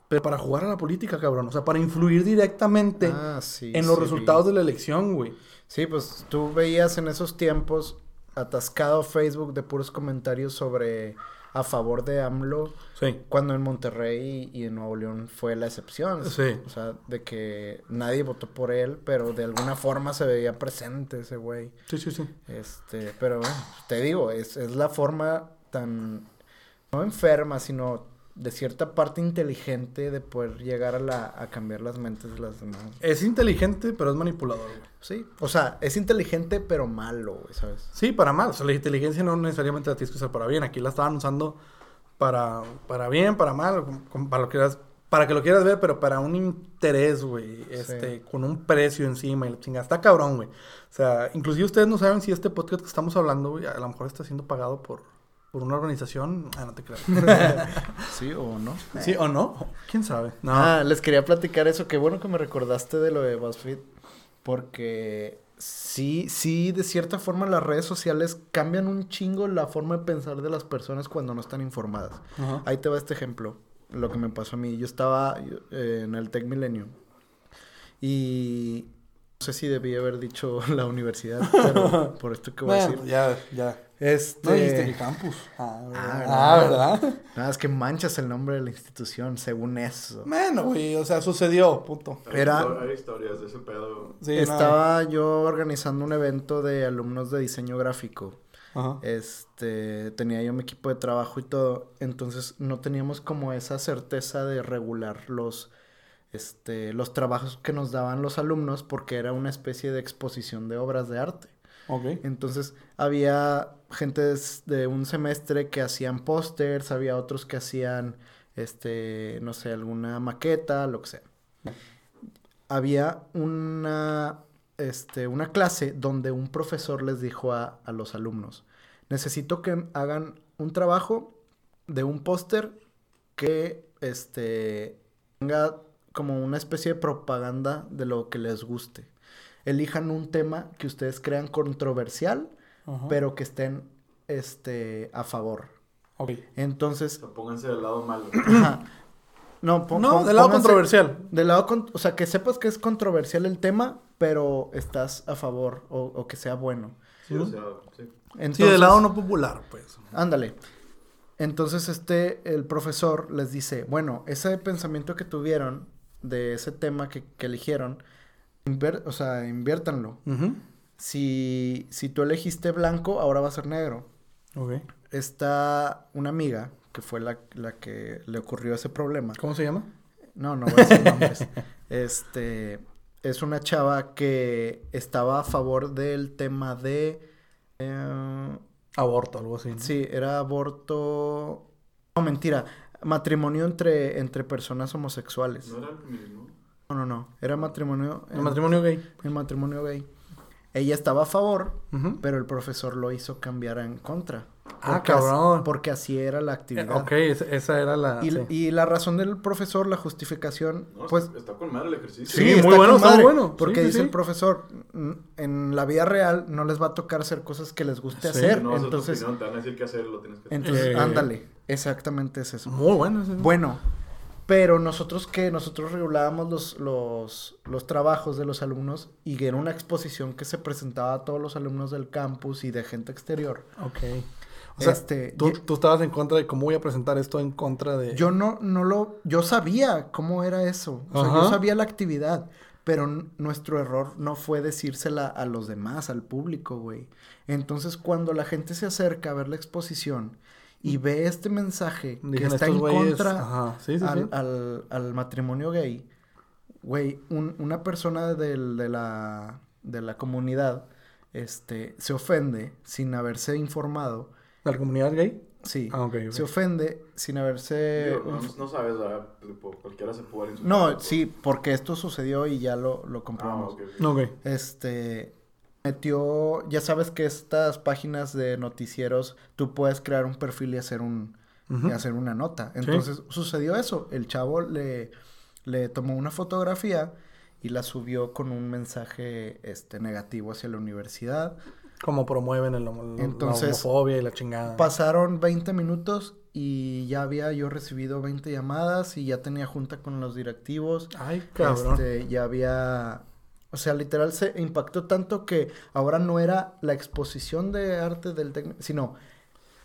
Pero para jugar a la política, cabrón. O sea, para influir directamente
Ah, sí,
en los
sí,
resultados
vi.
de la elección, güey.
Sí, pues tú veías en esos tiempos atascado Facebook de puros comentarios sobre a favor de AMLO,
Sí.
cuando en Monterrey y en Nuevo León fue la excepción.
Sí.
O sea, de que nadie votó por él, pero de alguna forma se veía presente ese güey.
Sí, sí, sí.
Este, pero bueno, te digo, es, es la forma tan, no enferma, sino de cierta parte inteligente de poder llegar a, la, a cambiar las mentes de las demás.
Es inteligente, pero es manipulador, güey.
Sí, o sea, es inteligente pero malo, güey, ¿sabes?
Sí, para mal. O sea, la inteligencia no necesariamente la tienes que usar para bien. Aquí la estaban usando para, para bien, para mal, para lo que quieras, para que lo quieras ver, pero para un interés, güey. Este, con un precio encima y la chingada. Está cabrón, güey. O sea, inclusive ustedes no saben si este podcast que estamos hablando, güey, a lo mejor está siendo pagado por, por una organización. Ah, no te creo.
Sí o no.
¿Sí o no? ¿Quién sabe? No.
Ah, les quería platicar eso. Qué bueno que me recordaste de lo de BuzzFeed. Porque sí, sí, de cierta forma las redes sociales cambian un chingo la forma de pensar de las personas cuando no están informadas. Ahí te va este ejemplo, lo que me pasó a mí. Yo estaba eh, en el Tech Millennium y no sé si debí haber dicho la universidad, pero por esto que voy a decir.
ya, ya.
Este...
No dijiste el campus. Ah,
Ah,
¿verdad? Ah, ¿verdad?
Nada, es que manchas el nombre de la institución, según eso.
Bueno, güey, o sea, sucedió, punto.
Hay,
Era-
hay historias de ese pedo.
Sí,
Estaba yo organizando un evento de alumnos de diseño gráfico.
Ajá.
Este, tenía yo mi equipo de trabajo y todo, entonces no teníamos como esa certeza de regular los, este, los trabajos que nos daban los alumnos porque era una especie de exposición de obras de arte.
Ok.
Entonces había gente de un semestre que hacían pósters, había otros que hacían, este, no sé, alguna maqueta, lo que sea. Había una, este, una clase donde un profesor les dijo a, a los alumnos, necesito que hagan un trabajo de un póster que, este, tenga como una especie de propaganda de lo que les guste. Elijan un tema que ustedes crean controversial,
Ajá.
pero que estén este a favor.
Ok.
O
Entonces,
sea, pónganse del lado malo.
no, pon-
No,
pon-
del lado controversial.
Del lado, con- o sea, que sepas que es controversial el tema, pero estás a favor o, o que sea bueno.
Sí, o sea, sí.
Entonces,
Sí, del lado no popular, pues.
Ándale. Entonces, este, el profesor les dice, bueno, ese pensamiento que tuvieron de ese tema que, que eligieron, inver- o sea, inviértanlo. Si, si tú elegiste blanco, ahora va a ser negro.
Ok.
Está una amiga que fue la, la que le ocurrió ese problema.
¿Cómo se llama?
No, no voy a decir nombres. Este es una chava que estaba a favor del tema de eh,
Aborto, algo así. ¿no?
sí, era aborto. No, mentira. Matrimonio entre, entre personas homosexuales.
¿No era el feminismo?
No, no, no. Era matrimonio.
El matrimonio gay.
El matrimonio gay. Ella estaba a favor, pero el profesor lo hizo cambiar en contra.
Ah,
así-
cabrón.
porque así era la
Eh,
actividad.
ok, esa, esa era la.
Y,
sí.
y la razón del profesor, la justificación,
No,
pues...
está, con madre el ejercicio.
Sí, muy
está
bueno,
con
está bueno.
Porque
Sí,
dice
sí.
el profesor, "N- en la vida real no les va a tocar hacer cosas que les guste
Sí,
hacer.
No
entonces,
tu opinión, te van a decir qué hacer, lo tienes que hacer.
entonces,
Eh.
ándale. Exactamente es eso.
Muy bueno. ese.
Bueno, pero nosotros que nosotros regulábamos los, los, los trabajos de los alumnos y era una exposición que se presentaba a todos los alumnos del campus y de gente exterior.
Ok. O sea,
Este,
tú,
yo-
tú estabas en contra de cómo voy a presentar esto en contra de.
Yo no, no lo, yo sabía cómo era eso, o sea,
Ajá.
yo sabía la actividad, pero nuestro error no fue decírsela a los demás, al público, güey. Entonces, cuando la gente se acerca a ver la exposición y ve este mensaje que está
"Estos
en
güeyes",
contra
Ajá. Sí, sí,
al,
sí.
al- al matrimonio gay, güey, un- una persona del- de, la, de la comunidad, este, se ofende sin haberse informado,
¿De la comunidad gay?
sí,
Ah,
se ofende sin haberse...
Digo, no, no sabes, ¿verdad? Cualquiera se puede insultar.
No, sí, porque esto sucedió y ya lo, lo
Ah,
comprobamos.
ok, ok.
Ok.
Este metió, ya sabes que estas páginas de noticieros, tú puedes crear un perfil y hacer un, y hacer una nota. Entonces sucedió eso. El chavo le, le tomó una fotografía y la subió con un mensaje este, negativo hacia la universidad.
Como promueven el, homo-
Entonces,
la homofobia y la chingada.
Pasaron 20 minutos y ya había yo recibido 20 llamadas y ya tenía junta con los directivos.
Ay, cabrón.
Este, ya había... O sea, literal se impactó tanto que ahora no era la exposición de arte del Tec, sino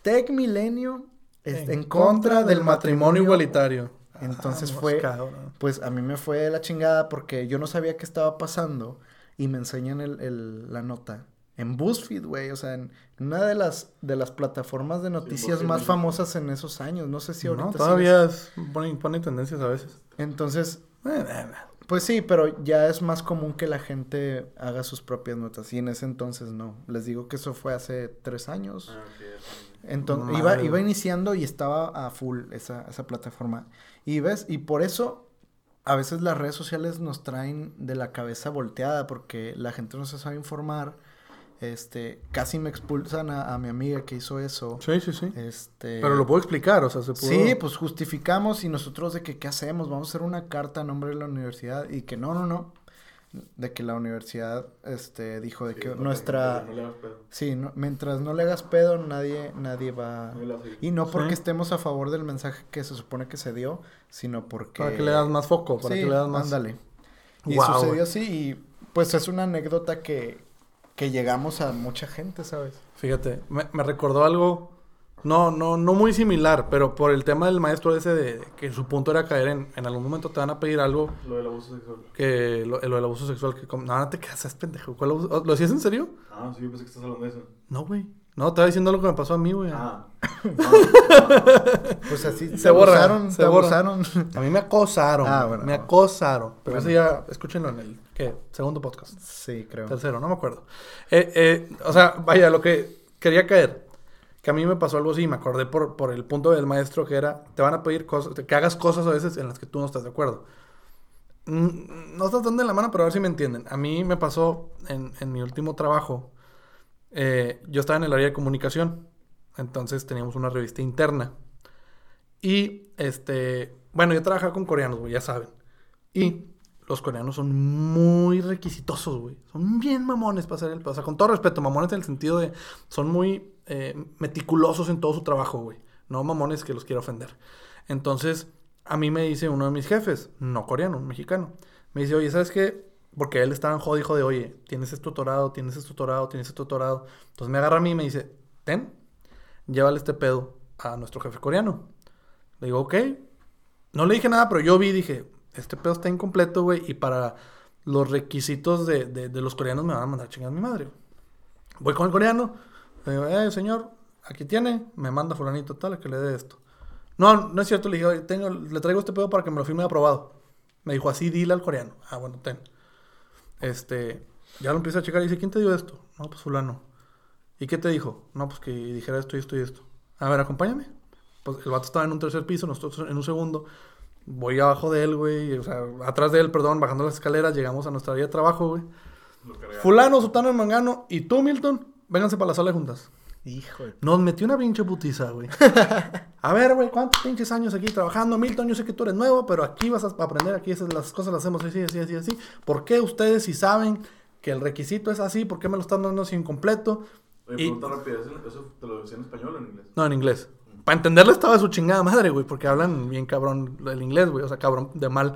Tec Milenio este, en, contra del matrimonio
igualitario.
Entonces
Vamos,
fue,
cabrón.
pues a mí me fue de la chingada porque yo no sabía qué estaba pasando y me enseñan el, el- la nota en BuzzFeed, güey, o sea, en una de las de las plataformas de noticias más famosas en esos años, no sé si ahorita
No, todavía es, pone, pone tendencias a veces.
Entonces,
Eh, eh, eh.
Pues sí, pero ya es más común que la gente haga sus propias notas. Y en ese entonces no. Les digo que eso fue hace tres años.
Ah.
Entonces,
Madre,
iba,
güey.
iba iniciando y estaba a full esa, esa plataforma. Y ves, y por eso a veces las redes sociales nos traen de la cabeza volteada porque la gente no se sabe informar. Este, casi me expulsan a, a mi amiga que hizo eso.
Sí, sí, sí.
Este,
Pero lo puedo explicar, o sea, se pudo...
Sí, pues justificamos y nosotros de que qué hacemos, vamos a hacer una carta a nombre de la universidad y que no, no, no, de que la universidad, este, dijo de
Sí,
que
no,
nuestra,
No le hagas pedo.
sí, no- mientras no le hagas pedo, nadie, nadie va,
No
y no porque
Sí.
estemos a favor del mensaje que se supone que se dio, sino porque,
Para que le das más foco, para
sí,
que le das más...
ándale, y sucedió así y pues es una anécdota que, que llegamos a mucha gente, ¿sabes?
Fíjate, me, me recordó algo, no, no, no muy similar, pero por el tema del maestro ese de que su punto era caer en, en algún momento te van a pedir algo
Lo del abuso sexual.
que lo, lo del abuso sexual, que como, no, no te casas, pendejo, ¿cuál abuso? ¿Lo hacías en serio?
Ah, sí, yo pensé que estás hablando de eso.
No, güey. No, estaba diciendo lo que me pasó a mí, güey.
Ah.
Pues así,
Se borra,
abusaron,
se
abusaron.
A mí me acosaron.
Ah, bueno.
me acosaron. Pero
Bueno.
ese ya, escúchenlo en el, ¿qué? Segundo podcast.
sí, creo.
Tercero, no me acuerdo. Eh, eh, o sea, vaya, lo que quería caer, que a mí me pasó algo así, me acordé por, por el punto del maestro que era, te van a pedir cosas, que hagas cosas a veces en las que tú no estás de acuerdo. Mm, No estás dando en la mano, pero a ver si me entienden. A mí me pasó en, en mi último trabajo, eh, yo estaba en el área de comunicación, entonces teníamos una revista interna. Y, este, bueno, yo trabajaba con coreanos, ya saben. Y los coreanos son muy requisitosos, güey. Son bien mamones para hacer el... O sea, con todo respeto, mamones en el sentido de... Son muy eh, meticulosos en todo su trabajo, güey. No mamones que los quiero ofender. Entonces, a mí me dice uno de mis jefes, no coreano, un mexicano. Me dice, oye, ¿sabes qué? Porque él estaba en jodido, de, oye, tienes este tutorado, tienes este tutorado, tienes este tutorado. Entonces me agarra a mí y me dice, ten, llévale este pedo a nuestro jefe coreano. Le digo, ok. No le dije nada, pero yo vi dije, este pedo está incompleto, güey. Y para los requisitos de, de- los coreanos me van a mandar chingar a mi madre. Voy con el coreano. Le digo, eh, señor, aquí tiene. Me manda fulanito tal a que le dé esto. No, no es cierto. Le dije, "Oye, tengo, le traigo este pedo para que me lo firme aprobado. Me dijo, así dile al coreano. Ah, bueno, ten. Este, ya lo empieza a checar y dice, ¿quién te dio esto? No, pues fulano. ¿Y qué te dijo? No, pues que dijera esto y esto y esto. A ver, acompáñame. Pues el vato estaba en un tercer piso, nosotros en un segundo. Voy abajo de él, güey. O sea, atrás de él, perdón, bajando las escaleras, llegamos a nuestra área de trabajo, güey. Fulano, Sutano, Mangano y tú, Milton, vénganse para la sala de juntas.
Hijo de...
Nos metió una pinche putiza, güey. A ver, güey, ¿cuántos pinches años aquí trabajando? Milton, yo sé que tú eres nuevo, pero aquí vas a aprender, aquí esas- las cosas las hacemos así, así, así, así. ¿Por qué ustedes si saben que el requisito es así, por qué me lo están dando así incompleto?
Oye,
Y-
pregunta rápida, ¿eso eso te lo decía en español o en inglés?
No, en inglés. Para entenderle estaba su chingada madre, güey, porque hablan bien cabrón el inglés, güey, o sea, cabrón de mal.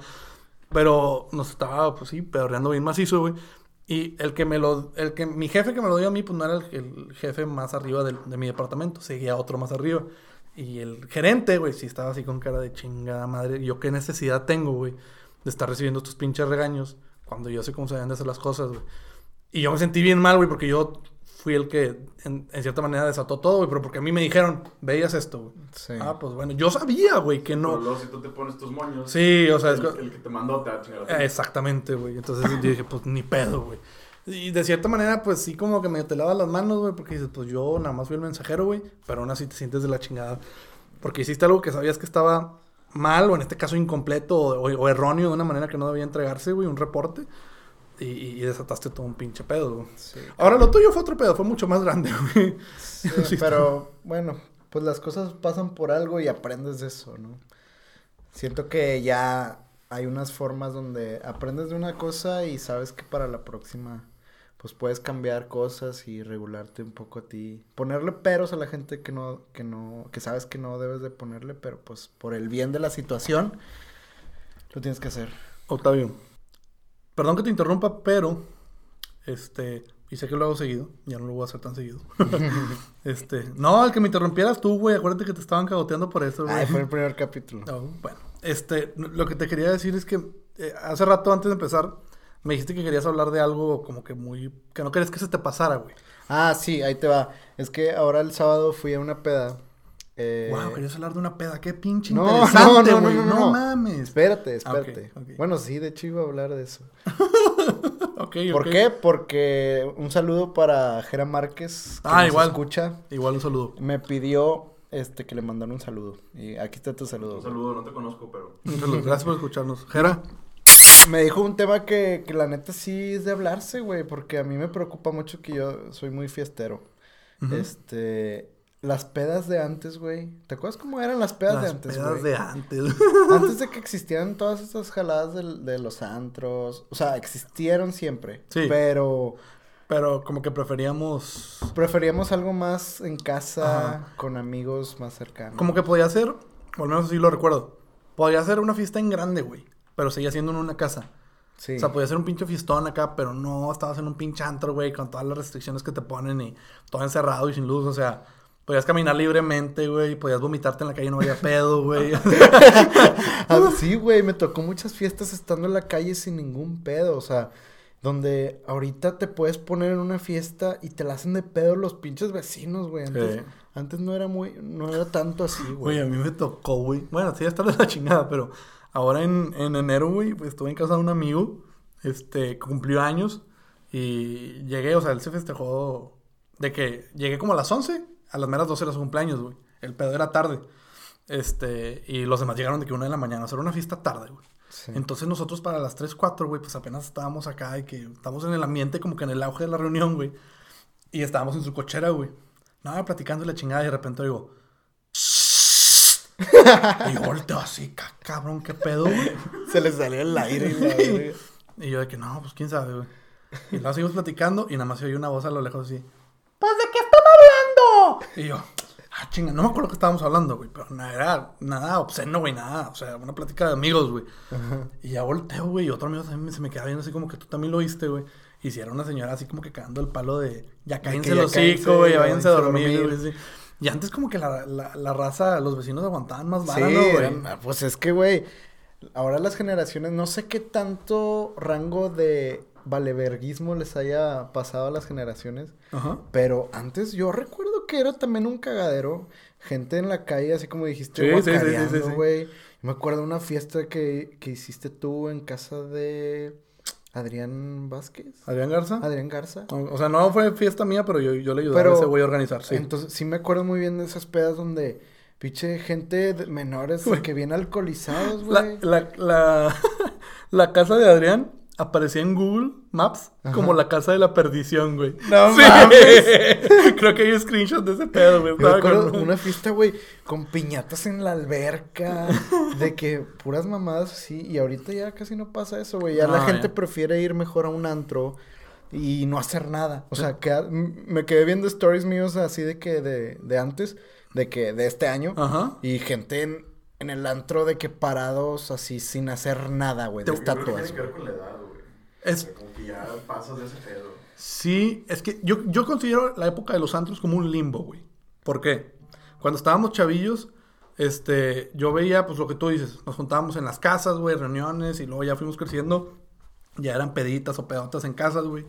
Pero nos estaba, pues sí, pedorreando bien macizo, güey. Y el que me lo, el que, mi jefe que me lo dio a mí, pues no era el, el jefe más arriba del- de, mi departamento, seguía otro más arriba. Y el gerente, güey, sí estaba así con cara de chingada madre. Yo qué necesidad tengo, güey, de estar recibiendo estos pinches regaños cuando yo sé cómo se deben de hacer las cosas, güey. Y yo me sentí bien mal, güey, porque yo fui el que en, en cierta manera desató todo, güey, pero porque a mí me dijeron, veías esto, güey.
Sí.
Ah, pues bueno, yo sabía, güey, que
Pero
no.
luego si tú te pones tus moños,
Sí, o sea,
el,
que-
el que te mandó te va a chingar.
Eh, Exactamente, güey. Entonces yo dije, pues ni pedo, güey. Y de cierta manera, pues sí, como que me te lavas las manos, güey, porque dices, pues yo nada más fui el mensajero, güey, pero aún así te sientes de la chingada. Porque hiciste algo que sabías que estaba mal, o en este caso incompleto, o, o erróneo de una manera que no debía entregarse, güey, un reporte. Y, y desataste todo un pinche pedo, güey.
Sí.
Ahora lo tuyo fue otro pedo, fue mucho más grande, güey.
Sí, pero bueno, pues las cosas pasan por algo y aprendes de eso, ¿no? Siento que ya hay unas formas donde aprendes de una cosa y sabes que para la próxima pues puedes cambiar cosas y regularte un poco a ti. Ponerle peros a la gente que no, que no, que sabes que no debes de ponerle, pero pues por el bien de la situación, lo tienes que hacer.
Octavio, perdón que te interrumpa, pero este, y sé que lo hago seguido, ya no lo voy a hacer tan seguido. este, no, el que me interrumpieras tú, güey, acuérdate que te estaban cagoteando por eso, güey.
Ay, fue el primer capítulo.
No, bueno, este, lo que te quería decir es que eh, hace rato antes de empezar me dijiste que querías hablar de algo como que muy que no querías que se te pasara, güey.
Ah, sí, ahí te va. Es que ahora el sábado fui a una peda. Eh...
Wow, querías hablar de una peda, qué pinche
No,
interesante,
no, no,
güey.
no,
No,
no, no.
mames.
Espérate,
Ah,
espérate. Bueno, sí, de hecho iba a hablar de eso.
Ok,
¿Por qué? Porque un saludo para Jera Márquez, que
Ah,
nos
igual.
escucha.
Igual un saludo.
Me pidió este que le mandara un saludo. Y aquí está tu saludo.
Un saludo, no te conozco, pero.
Un saludo. Gracias por escucharnos. Jera.
Me dijo un tema que, que la neta sí es de hablarse, güey, porque a mí me preocupa mucho que yo soy muy fiestero. Este, las pedas de antes, güey. ¿Te acuerdas cómo eran las pedas de
Las
antes,
pedas
güey?
de antes.
Antes de que existieran todas estas jaladas de, los antros, o sea, existieron siempre,
Sí.
pero
Pero como que preferíamos.
preferíamos algo más en casa,
Ajá.
con amigos más cercanos.
Como que podía ser, o al menos así lo recuerdo. Podía ser una fiesta en grande, güey. Pero seguía siendo en una casa.
Sí.
O sea, podía ser un pinche fiestón acá, pero no estabas en un pinche antro, güey, con todas las restricciones que te ponen y todo encerrado y sin luz. O sea, podías caminar libremente, güey, podías vomitarte en la calle, no había pedo, güey.
Ah, sí, güey, me tocó muchas fiestas estando en la calle sin ningún pedo, o sea, donde ahorita te puedes poner en una fiesta y te la hacen de pedo los pinches vecinos, güey. Antes,
Sí.
antes no era muy, no era tanto así,
Güey,
güey.
a mí me tocó, güey. Bueno, sí, ya está de la chingada, pero ahora en, en enero, güey, pues estuve en casa de un amigo, este, cumplió años y llegué, o sea, él se festejó de que llegué como a las 11, a las meras 12 era su cumpleaños, güey. El pedo era tarde. Este, y los demás llegaron de que una de la mañana, o sea, era una fiesta tarde, güey.
Sí.
Entonces nosotros para las 3, 4, güey, pues apenas estábamos acá y que estamos en el ambiente como que en el auge de la reunión, güey. Y estábamos en su cochera, güey. Nada, platicando la chingada y de repente digo... y volteo así, "Ca- cabrón, qué pedo, güey.
Se les salió el aire y la.
Y yo de que no, pues quién sabe, güey. Y luego seguimos platicando y nada más se oye una voz a lo lejos así. ¿Pues de qué están hablando? Y yo, ah, chinga, no me acuerdo que estábamos hablando, güey. Pero nada, era nada obsceno, güey, nada. O sea, una plática de amigos, güey. Y ya volteo, güey. Y otro amigo también se me queda viendo así como que tú también lo viste, güey. Y si era una señora así como que cagando el palo de ya cállense los hocico, güey,
ya
váyanse a dormir,
dormir.
güey. sí. Y antes como que la, la, la raza, los vecinos aguantaban más vara,
Sí,
¿no, güey?
eran- pues es que, güey, ahora las generaciones, no sé qué tanto rango de valeverguismo les haya pasado a las generaciones,
Ajá.
pero antes yo recuerdo que era también un cagadero, gente en la calle, así como dijiste,
Sí, sí, sí, sí,
güey. Me acuerdo de una fiesta que, que hiciste tú en casa de Adrián Vázquez,
Adrián Garza.
Adrián Garza.
O sea, no fue fiesta mía, pero yo, yo le
Pero-
a ese güey a organizar, sí.
Entonces, sí me acuerdo muy bien de esas pedas donde pinche gente de- menores
Güey.
que vienen alcoholizados,
La,
güey.
la, la, la casa de Adrián aparecía en Google Maps como la casa de la perdición, güey.
No
Sí.
mames.
Creo que hay screenshots de ese pedo, güey.
Yo me
Estaba
acuerdo
con-
una fiesta, güey, con piñatas en la alberca, de que puras mamadas así, y ahorita ya casi no pasa eso, güey. Ya la gente prefiere ir mejor a un antro y no hacer nada. O sea, queda- m- me quedé viendo stories míos así de que de, de antes, de que de este año,
Ajá.
y gente en, en el antro de que parados así sin hacer nada, güey, de
creo que
estatuas.
tiene que ver con la edad.
Es,
Como que ya pasas de ese pedo.
sí, es que yo, yo considero la época de los antros como un limbo, güey. ¿Por qué? Cuando estábamos chavillos, este, yo veía, pues lo que tú dices, nos juntábamos en las casas, güey, reuniones, y luego ya fuimos creciendo, ya eran peditas o pedotas en casas, güey.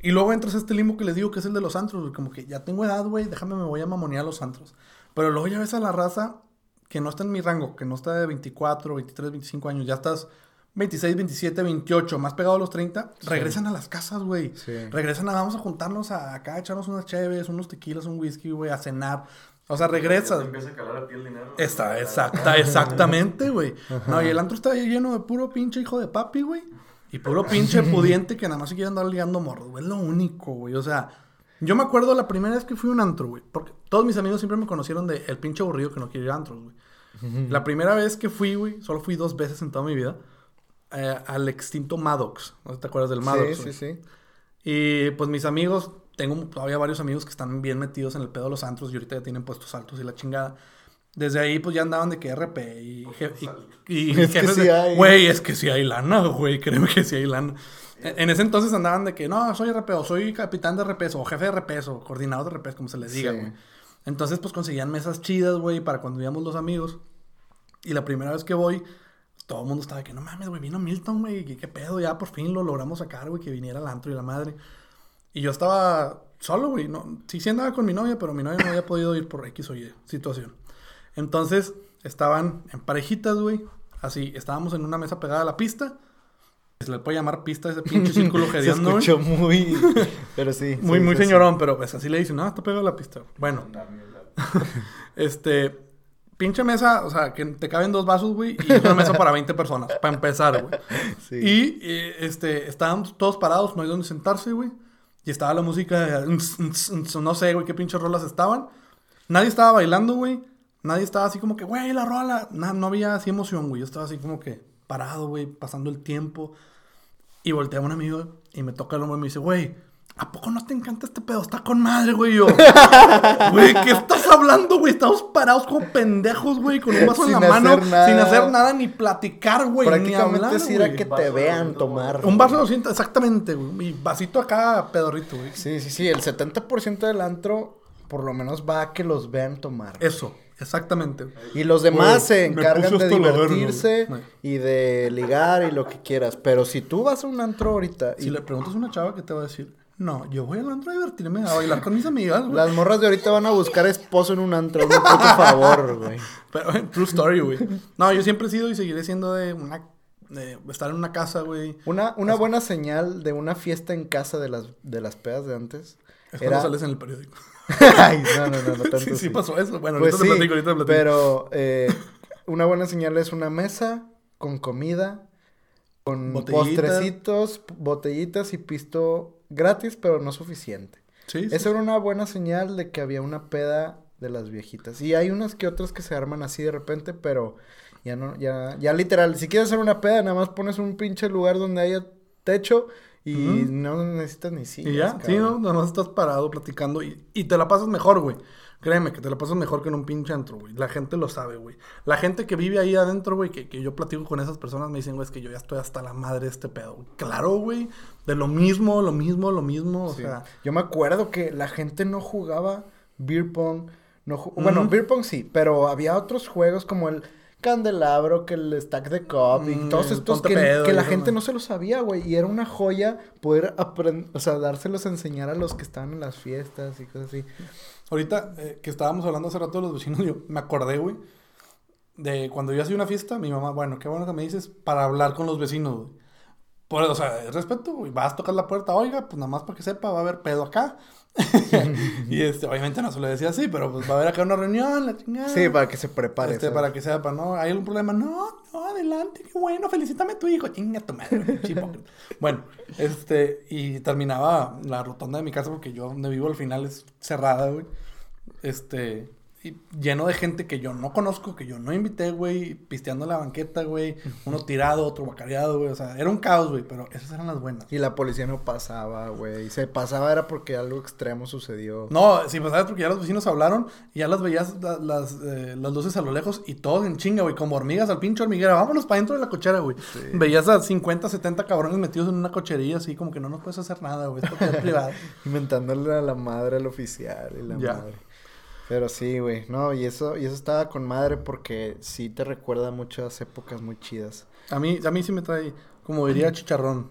Y luego entras a este limbo que les digo que es el de los antros, güey, como que ya tengo edad, güey, déjame, me voy a mamonear a los antros. Pero luego ya ves a la raza que no está en mi rango, que no está de 24, 23, 25 años, ya estás 26, 27, 28, más pegado a los 30, regresan a las casas, güey.
Sí.
Regresan a, vamos a juntarnos a acá, a echarnos unas cheves, unos tequilas, un whisky, güey, a cenar. O sea, regresas.
empieza a calar a ti el dinero.
Está, exacta, exactamente, güey. No, y el antro está lleno de puro pinche hijo de papi, güey. Y puro pinche pudiente que nada más se quiere andar ligando morros, güey. Es lo único, güey. O sea, Yo me acuerdo la primera vez que fui a un antro, güey. Porque todos mis amigos siempre me conocieron de el pinche aburrido que no quiere ir a antros, güey. La primera vez que fui, güey, solo fui dos veces en toda mi vida. Eh, al extinto Maddox. ¿No te acuerdas del Maddox?
sí, sí, sí.
Y pues mis amigos, tengo todavía varios amigos que están bien metidos en el pedo de los antros y ahorita ya tienen puestos altos y la chingada. Desde ahí pues ya andaban de que RP y... y, y
Es que sí hay.
Güey, es que sí hay lana, güey, créeme que sí hay lana. En en ese entonces andaban de que, no, soy RP o soy capitán de RP o jefe de RP o coordinador de RP, como se les diga,
Sí.
güey. Entonces pues conseguían mesas chidas, güey, para cuando íbamos los amigos. Y la primera vez que voy, todo el mundo estaba de que, no mames, güey, vino Milton, güey, ¿qué, qué pedo? Ya por fin lo logramos sacar, güey, que viniera al antro y la madre. Y yo estaba solo, güey, no, sí, sí andaba con mi novia, pero mi novia no había podido ir por X o Y situación. Entonces, estaban en parejitas, güey, así, estábamos en una mesa pegada a la pista. Se le puede llamar pista a ese pinche círculo
Se
hediondo, güey.
escuchó muy... Pero sí.
Muy,
sí,
muy
sí, sí.
señorón, pero pues así le dicen, no, está pegado a la pista. Bueno, este, pinche mesa, o sea, que te caben dos vasos, güey, y una mesa para 20 personas, para empezar, güey.
Sí.
Y, eh, este, estábamos todos parados, no hay dónde sentarse, güey. Y estaba la música, no sé, güey, qué pinches rolas estaban. Nadie estaba bailando, güey. Nadie estaba así como que, güey, la rola. No había así emoción, güey. Yo estaba así como que parado, güey, pasando el tiempo. Y volteé a un amigo y me toca el hombro y me dice, güey, ¿a poco no te encanta este pedo? Está con madre, güey. Yo, güey, ¿qué estás hablando, güey? Estamos parados como pendejos, güey, con un vaso
Sin
en la mano,
hacer nada.
sin hacer nada, ni platicar, güey, ni
Prácticamente
hablar,
es ir a
güey.
que te vean tomar.
Un vaso de 200, exactamente, güey. Y vasito acá, pedorrito, güey.
Sí, sí, sí. El 70% del antro, por lo menos, va a que los vean tomar.
Eso, exactamente.
Y los demás
Güey,
se encargan de divertirse y de ligar y lo que quieras. Pero si tú vas a un antro ahorita y
Si le preguntas a una chava, ¿qué te va a decir? No, yo voy al antro a divertirme, a bailar con mis amigas, güey.
las morras de ahorita van a buscar esposo en un antro, por favor, güey.
Pero, true story, güey. No, yo siempre he sido y seguiré siendo de una... De estar en una casa, güey.
Una, una buena señal de una fiesta en casa de las, de las pedas de antes
Es cuando
era...
sales en el periódico.
Ay, no, no, no, no tanto
sí, sí pasó eso. Bueno,
Pues
ahorita
sí,
te platico, ahorita te platico.
pero eh, una buena señal es una mesa con comida, con
Botellita.
postrecitos, botellitas y pisto gratis, pero no suficiente.
Sí, sí.
Esa era una buena señal de que había una peda de las viejitas. Y hay unas que otras que se arman así de repente, pero ya no, ya, ya literal, si quieres hacer una peda, nada más pones un pinche lugar donde haya techo y no necesitas ni sillas.
Y ya, sí, ¿no? Nada más estás parado platicando y, y te la pasas mejor, güey. Créeme que te la pasas mejor que en un pinche antro, güey. La gente lo sabe, güey. La gente que vive ahí adentro, güey, que, que yo platico con esas personas, me dicen, güey, es que yo ya estoy hasta la madre de este pedo. Claro, güey. De lo mismo, lo mismo, lo mismo. O
Sí.
sea,
Yo me acuerdo que la gente no jugaba beer pong. No ju- Bueno, beer pong sí, pero había otros juegos como el candelabro, que el stack de cup y
Mm,
todos estos que,
pedo
que la gente
¿no?
no se lo sabía, güey. Y era una joya poder aprender, o sea, dárselos a enseñar a los que estaban en las fiestas y cosas así.
Ahorita eh, que estábamos hablando hace rato de los vecinos, yo me acordé, güey, de cuando yo hacía una fiesta, mi mamá, bueno, qué bueno que me dices, para hablar con los vecinos, güey. Por, o sea, respeto, güey, vas a tocar la puerta, oiga, pues nada más para que sepa, va a haber pedo acá. y este, obviamente no se lo decía así, pero pues va a haber acá una reunión, la chingada.
Sí, para que se prepare.
Este, para que sepa, ¿no? ¿Hay algún problema? No, no, adelante, qué bueno, felicítame a tu hijo, chinga tu madre. Bueno, este, y terminaba la rotonda de mi casa porque yo donde vivo al final es cerrada, güey. Este, y lleno de gente que yo no conozco, que yo no invité, güey, pisteando en la banqueta, güey, uno tirado, otro bacareado, güey, o sea, era un caos, güey, pero esas eran las buenas.
Y la policía no pasaba, güey. Se pasaba era porque algo extremo sucedió.
No, sí, pues sabes, porque ya los vecinos hablaron y ya las veías la- las, eh, las luces a lo lejos y todos en chinga, güey, como hormigas al pinche hormiguera. Vámonos para dentro de la cochera, güey. Veías a 50, 70 cabrones metidos en una cochería así, como que no nos puedes hacer nada, güey, esto es privado.
Inventándole a la madre al oficial y la
Ya.
madre. Pero sí, güey. No, y eso, y eso estaba con madre porque sí te recuerda muchas épocas muy chidas.
A mí, a mí sí me trae, como diría Chicharrón.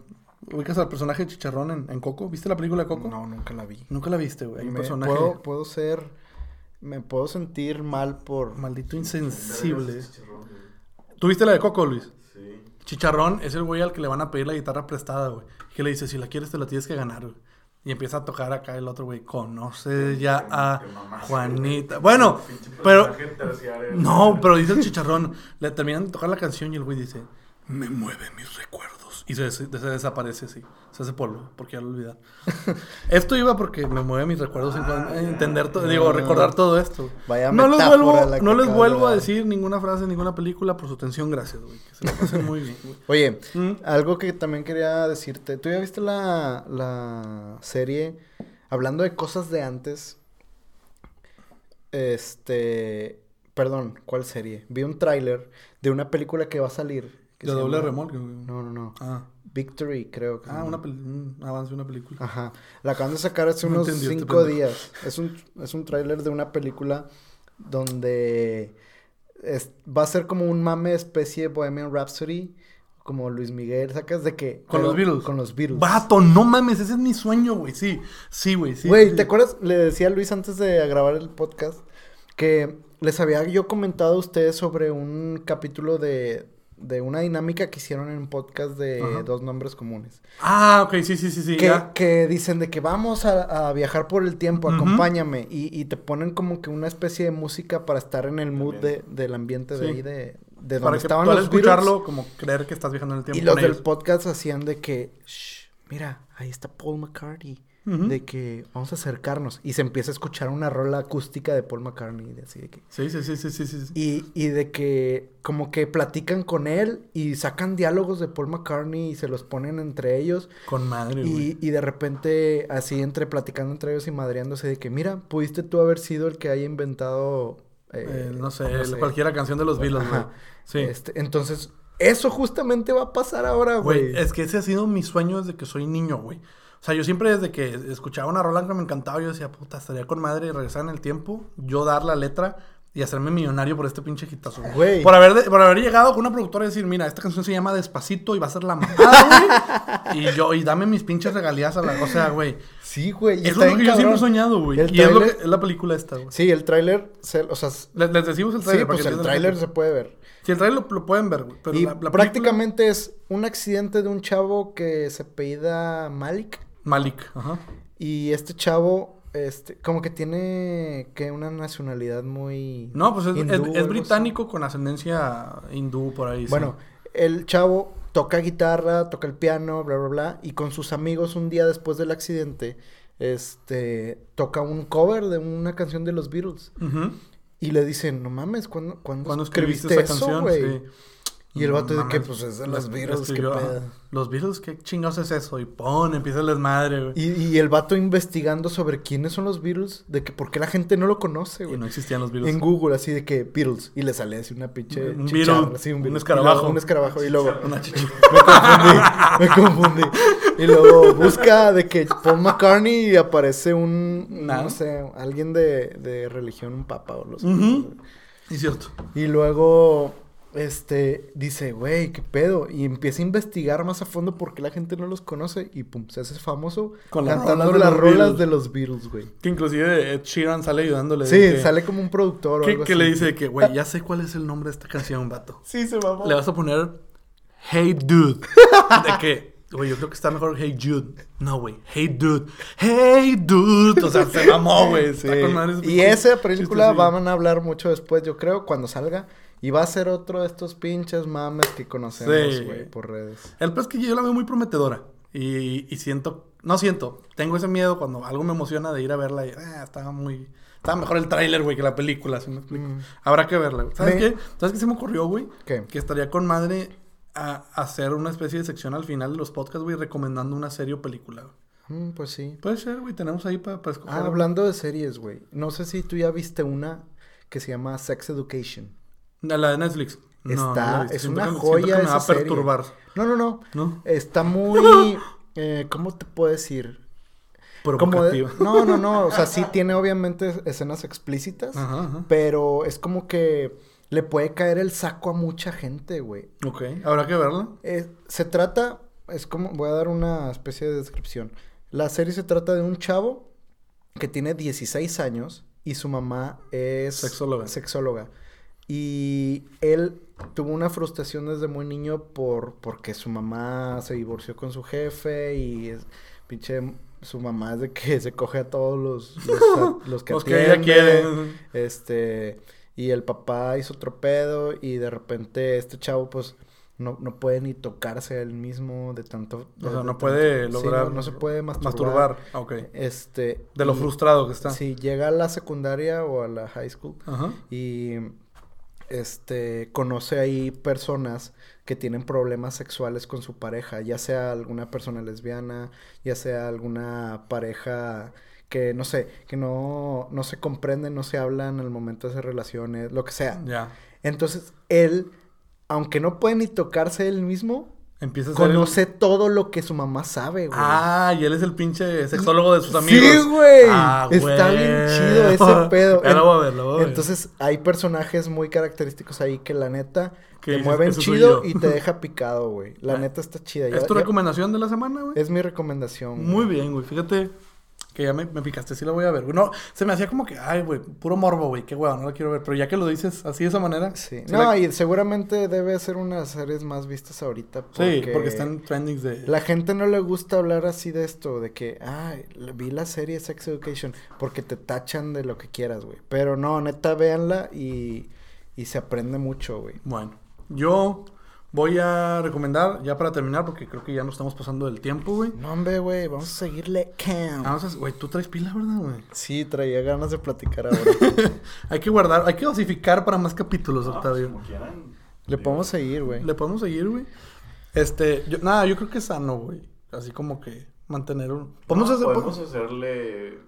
¿Ubicas al personaje de Chicharrón en, en Coco? ¿Viste la película de Coco?
No, nunca la vi.
Nunca la viste, güey. Hay un personaje
puedo, puedo ser. Me puedo sentir mal por.
maldito insensible. ¿Tuviste la de Coco, Luis?
Sí.
Chicharrón es el güey al que le van a pedir la guitarra prestada, güey. Que le dice, si la quieres, te la tienes que ganar, güey. Y empieza a tocar acá el otro güey. Conoce ya a Juanita. Bueno, pero. No, pero dice el chicharrón. Le terminan de tocar la canción y el güey dice: Me mueven mis recuerdos Y se, se desaparece, sí. Se hace polvo, porque ya lo olvidar. esto iba porque me mueve mis recuerdos en entender todo, digo, recordar todo esto.
Vaya
no les vuelvo,
la
no les vuelvo a decir ninguna frase, ninguna película por su atención, gracias, güey. Que se la pasen muy bien, güey.
Oye,
Mm.
algo que también quería decirte. ¿Tú ya viste la, la serie? Hablando de cosas de antes. Este. Perdón, ¿cuál serie? Vi un tráiler de una película que va a salir. Que
De doble
llama-
remolque.
No, no, no.
Ah,
Victory, creo que.
ah una peli- un avance de una película.
Ajá. La acaban de sacar hace
No
unos
este
cinco días. Es un, es un tráiler de una película donde es- va a ser como un mame especie de Bohemian Rhapsody. Como Luis Miguel, ¿sacas de qué?
Con los Beatles.
Con los Beatles.
Vato, no mames, ese es mi sueño, güey. Sí, sí, güey. Sí,
Güey,
sí.
¿te acuerdas? Le decía a Luis antes de grabar el podcast que les había yo comentado a ustedes sobre un capítulo de, de una dinámica que hicieron en un podcast de
Ajá.
dos nombres comunes.
Ah, ok, sí, sí, sí, sí.
que,
ya.
que dicen de que vamos a, a viajar por el tiempo, acompáñame. Y, y te ponen como que una especie de música para estar en el mood de, del ambiente de
Sí.
ahí, de, de
Para
donde
que
estaban los
escucharlo, como creer que estás viajando en el tiempo.
Y los del
ellos.
podcast hacían de que, "Shh, mira, ahí está Paul McCartney. De que vamos a acercarnos. Y se empieza a escuchar una rola acústica de Paul McCartney. de así de que...
Sí, sí, sí, sí, sí, sí.
Y, y de que como que platican con él y sacan diálogos de Paul McCartney y se los ponen entre ellos.
Con madre, güey.
Y, y de repente, así entre platicando entre ellos y madreándose de que, mira, pudiste tú haber sido el que haya inventado. eh,
Eh, no sé,
no sé.
cualquiera canción de los Beatles, güey. Sí.
Este, entonces, eso justamente va a pasar ahora,
Güey,
güey.
es que ese ha sido mi sueño desde que soy niño, güey. O sea, yo siempre desde que escuchaba una rola que me encantaba, yo decía, puta, estaría con madre regresar en el tiempo, yo dar la letra y hacerme millonario por este pinche hitazo.
Güey.
Por haber, de- por haber llegado con una productora y decir, mira, esta canción se llama Despacito y va a ser la mamada, güey. y yo, y dame mis pinches regalías a la... O sea, güey.
Sí, güey. y
Eso es lo que
bien
yo siempre he
cabrón.
soñado, güey. Y es, lo
tráiler-
que- es la película esta, güey.
Sí, el tráiler, o sea,
Les, les decimos el
sí,
trailer.
pues el tráiler se puede ver.
Si el trailer lo, lo pueden ver, güey. Pero
y
la, la película-
prácticamente es un accidente de un chavo que se apellida Malik.
Malik, ajá.
Y este chavo, este, como que tiene que una nacionalidad muy...
No, pues es,
hindú
es-
o
es
algo
británico con ascendencia hindú por ahí. sí.
Bueno, el chavo toca guitarra, toca el piano, bla, bla, bla. Y con sus amigos un día después del accidente, este, toca un cover de una canción de los Beatles. Y le dicen, no mames, ¿cuándo, ¿cuándo
Cuando
escribiste,
escribiste esa
eso,
canción,
güey?
sí.
Y el vato de que, pues, es de los Beatles, qué
ajá.
pedo.
Los Beatles, ¿qué chingados es eso? Y pon, empieza el desmadre, güey.
Y, y el vato investigando sobre quiénes son los Beatles, de que por qué la gente no lo conoce,
Y
güey.
no existían los Beatles.
En Google, así de que Beatles. Y le sale así una pinche
Un Beatle,
así,
un
Beatle.
escarabajo.
Y luego Un escarabajo. Y luego...
Una.
Me confundí, me confundí. Y luego busca de que Paul McCartney y aparece un, no sé, alguien de, de religión, un papa o los...
Ujú. Y cierto.
Y luego, este, dice, güey, qué pedo. Y empieza a investigar más a fondo por qué la gente no los conoce. Y pum, se hace famoso
Con
cantando las rolas
Beatles.
de los Beatles, güey.
Que inclusive Ed Sheeran sale ayudándole.
Sí,
que-
sale como un productor o
Que,
algo
que
así.
le dice que, güey, ya sé cuál es el nombre de esta canción, vato.
Sí, se mamó.
Le vas a poner Hey Dude. De que, güey, yo creo que está mejor Hey Jude. No, güey. Hey Dude. Hey Dude. O sea, se mamó, güey.
Sí. Y esa película van a hablar mucho después, yo creo, cuando salga. Y va a ser otro de estos pinches mames que conocemos,
Sí.
güey, por redes.
El peor es que yo la veo muy prometedora. Y, y siento, no siento, tengo ese miedo cuando algo me emociona de ir a verla y ah, estaba muy, estaba mejor el tráiler, güey, que la película, ¿sí me explico?
Mm.
Habrá que verla, güey. ¿Sabes
Me-
qué? ¿Sabes qué se me ocurrió, güey?
¿Qué?
Que estaría con madre a hacer una especie de sección al final de los podcasts, güey, recomendando una serie o película. güey.
Mm, pues sí.
Puede ser, güey, tenemos ahí para escoger.
Ah, hablando de series, güey. No sé si tú ya viste una que se llama Sex Education.
La de Netflix. No, no
Está-
visto.
es
Siento
una
que-
joya
que me va a
serie.
perturbar,
No, no, no.
¿no?
Está muy... eh, ¿Cómo te puedo decir? Como de-. No, no, no. O sea, sí tiene obviamente escenas explícitas.
Ajá, ajá.
Pero es como que le puede caer el saco a mucha gente, güey.
Ok, habrá que verla.
Eh, se trata, es como, voy a dar una especie de descripción. La serie se trata de un chavo que tiene 16 años y su mamá es
Sexóloga.
sexóloga. Y él tuvo una frustración desde muy niño por porque su mamá se divorció con su jefe y es pinche su mamá es de que se coge a todos los los, los que
Los que ella quiere.
Este, y el papá hizo otro pedo y de repente este chavo pues no, no puede ni tocarse a él mismo de tanto...
O sea, no
tanto-
puede
sí,
lograr...
no, no se puede masturbar.
Masturbar, Ah, ok.
Este...
De lo
y-
frustrado que está.
Sí, llega a la secundaria o a la high school
Ajá.
y este conoce ahí personas que tienen problemas sexuales con su pareja, ya sea alguna persona lesbiana, ya sea alguna pareja que no sé, que no, no se comprenden, no se hablan al momento de hacer relaciones, lo que sea. Entonces, él, aunque no puede ni tocarse él mismo,
Empieza a ser el-
conoce todo lo que su mamá sabe, güey.
Ah, y él es el pinche sexólogo de sus amigos.
Sí, güey.
Ah,
Está bien chido ese pedo.
Ya lo voy a ver, lo voy a ver.
Entonces, hay personajes muy característicos ahí que la neta te
dices,
mueven
"Eso soy
chido
yo".
y te deja picado, güey. La
Ah,
neta está chida.
¿Es tu
ya-
recomendación de la semana, güey?
es mi recomendación.
Muy
güey.
bien, güey. Fíjate que ya me, me picaste, sí la voy a ver. güey. No, se me hacía como que, ay, güey, puro morbo, güey, qué huevo, no la quiero ver. Pero ya que lo dices así de esa manera.
Sí. No,
la-
y seguramente debe ser una de las series más vistas ahorita. Porque
Sí, porque están trendings de.
La gente no le gusta hablar así de esto, de que, ay, vi la serie Sex Education, porque te tachan de lo que quieras, güey. Pero no, neta, véanla y, y se aprende mucho, güey.
Bueno, yo voy a recomendar, ya para terminar, porque creo que ya nos estamos pasando del tiempo, güey.
No, hombre, güey, vamos a seguirle cam.
Vamos a- Güey, tú traes pila, ¿verdad, güey?
Sí, traía ganas de platicar ahora.
Hay que guardar, hay que dosificar para más capítulos,
No, pues,
Octavio.
como quieran.
Le podemos seguir, güey.
Le podemos seguir, güey. Este, yo, nada, yo creo que es sano, güey. Así como que mantener un. Podemos
No,
hacer.
podemos hacerle.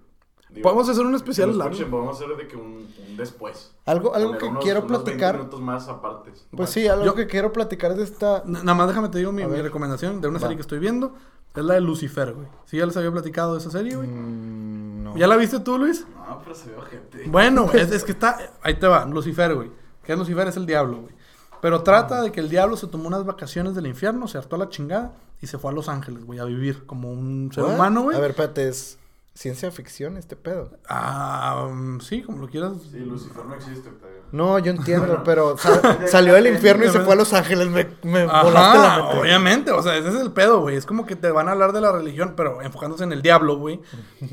Digo,
Podemos hacer un especial largo.
escuchen, Podemos hacer de que un, un después.
Algo, algo que
unos-
quiero
unos 20
platicar.
minutos más apartes.
Pues sí, algo
Yo-
que quiero platicar de esta.
Nada más déjame te digo mi, recomendación de una
Va.
serie que estoy viendo. Es la de Lucifer, güey. ¿Sí ya les había platicado de esa serie, güey?
Mm, no.
¿Ya la viste tú, Luis?
No, pero se ve gente.
Bueno, güey, es, es que está... Ahí te va, Lucifer, güey. Que es Lucifer es el diablo, güey. Pero trata de que el diablo se tomó unas vacaciones del infierno, se hartó a la chingada y se fue a Los Ángeles, güey, a vivir como un ser
¿What?
humano, güey.
A ver, espérate, es ciencia ficción este pedo.
Ah, um, sí, como lo quieras.
Sí, Lucifer no existe, Octavio.
No, yo entiendo, pero sa- salió del infierno y se fue a Los Ángeles. Me, me volaste la mente.
obviamente, o sea, ese es el pedo, güey. Es como que te van a hablar de la religión, pero enfocándose en el diablo, güey.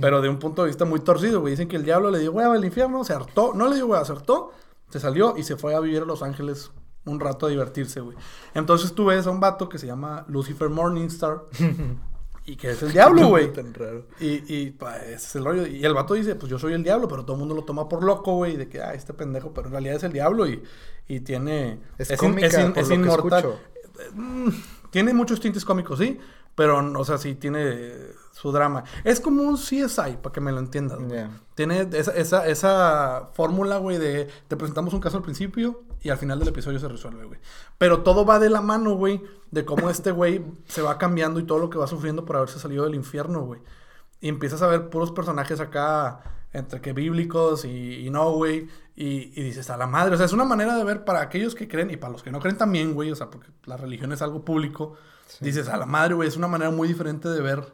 Pero de un punto de vista muy torcido, güey. Dicen que el diablo le dio hueva al infierno, se hartó. No le dio hueva, se hartó, se salió y se fue a vivir a Los Ángeles un rato a divertirse, güey. Entonces tú ves a un vato que se llama Lucifer Morningstar y que es el diablo, güey.
Tan raro.
Y, y pues, ese es el rollo. Y el vato dice, pues yo soy el diablo, pero todo el mundo lo toma por loco, güey, de que, ah, este pendejo, pero en realidad es el diablo y, y tiene...
Es,
in-
cómica,
in-
por
es
lo que
inmortal. Mm, Tiene muchos tintes cómicos, sí, pero, o sea, sí tiene su drama. Es como un CSI, para que me lo entiendas. Tiene esa, esa, esa fórmula, güey, de te presentamos un caso al principio y al final del episodio se resuelve, güey. Pero todo va de la mano, güey, de cómo este güey se va cambiando y todo lo que va sufriendo por haberse salido del infierno, güey. Y empiezas a ver puros personajes acá, entre que bíblicos y, y no, güey. Y, y dices, a la madre. O sea, es una manera de ver para aquellos que creen y para los que no creen también, güey. O sea, porque la religión es algo público. Dices, a la madre, güey. Es una manera muy diferente de ver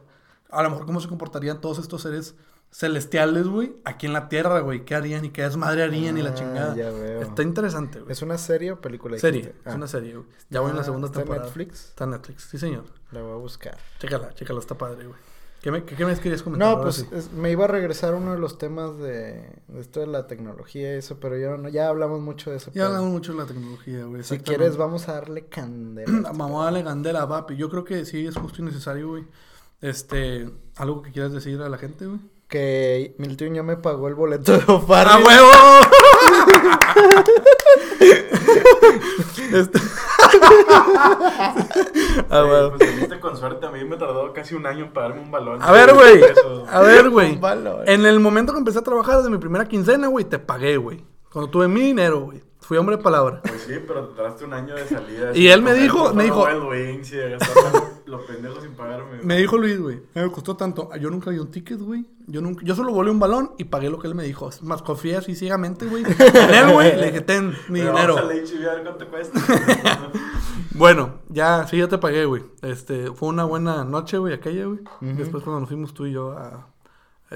a lo mejor cómo se comportarían todos estos seres celestiales, güey, aquí en la tierra, güey. ¿Qué harían y qué desmadre harían y la
Ah,
chingada?
ya veo.
Está interesante, güey.
¿Es una serie o película?
serie, es
Ah,
una serie, güey. Ya voy en la
¿Está-
segunda
está en
temporada.
Netflix?
Está en Netflix, sí, señor.
La voy a buscar.
Chécala, chécala, está padre, güey. ¿Qué me, qué, qué me querías comentar?
No, pues
sí.
es- me iba a regresar uno de los temas de, de esto de la tecnología y eso, pero ya, no, ya hablamos mucho de eso.
Ya hablamos mucho de la tecnología, güey.
Si quieres, vamos a darle candela. a este
Vamos a darle candela, papi. Yo creo que sí es justo y necesario, güey. Este, algo que quieras decir a la gente, güey.
Que Milton ya me pagó el boleto de Ofarri.
¡A huevo! Este- A
Eh,
huevo.
Pues viniste con suerte. A mí me tardó casi un año en pagarme un balón.
A ver, güey. A ver, güey. En el momento que empecé a trabajar desde mi primera quincena, güey, te pagué, güey. Cuando tuve mi dinero, güey. Fui hombre de palabra.
Pues sí, pero te tardaste un año de salida.
Y él me dijo- me dijo-
Wings y los pendejos sin pagarme.
Me dijo Luis, güey, me costó tanto. Yo nunca di un ticket, güey. Yo nunca, yo solo volé un balón y pagué lo que él me dijo. Es Más confié así ciegamente, güey. En él, güey, le dije, ten mi
Pero
dinero.
Vamos a ver cuánto cuesta.
Bueno, ya, sí, ya te pagué, güey. Este, fue una buena noche, güey, aquella, güey. Después cuando nos fuimos tú y yo a,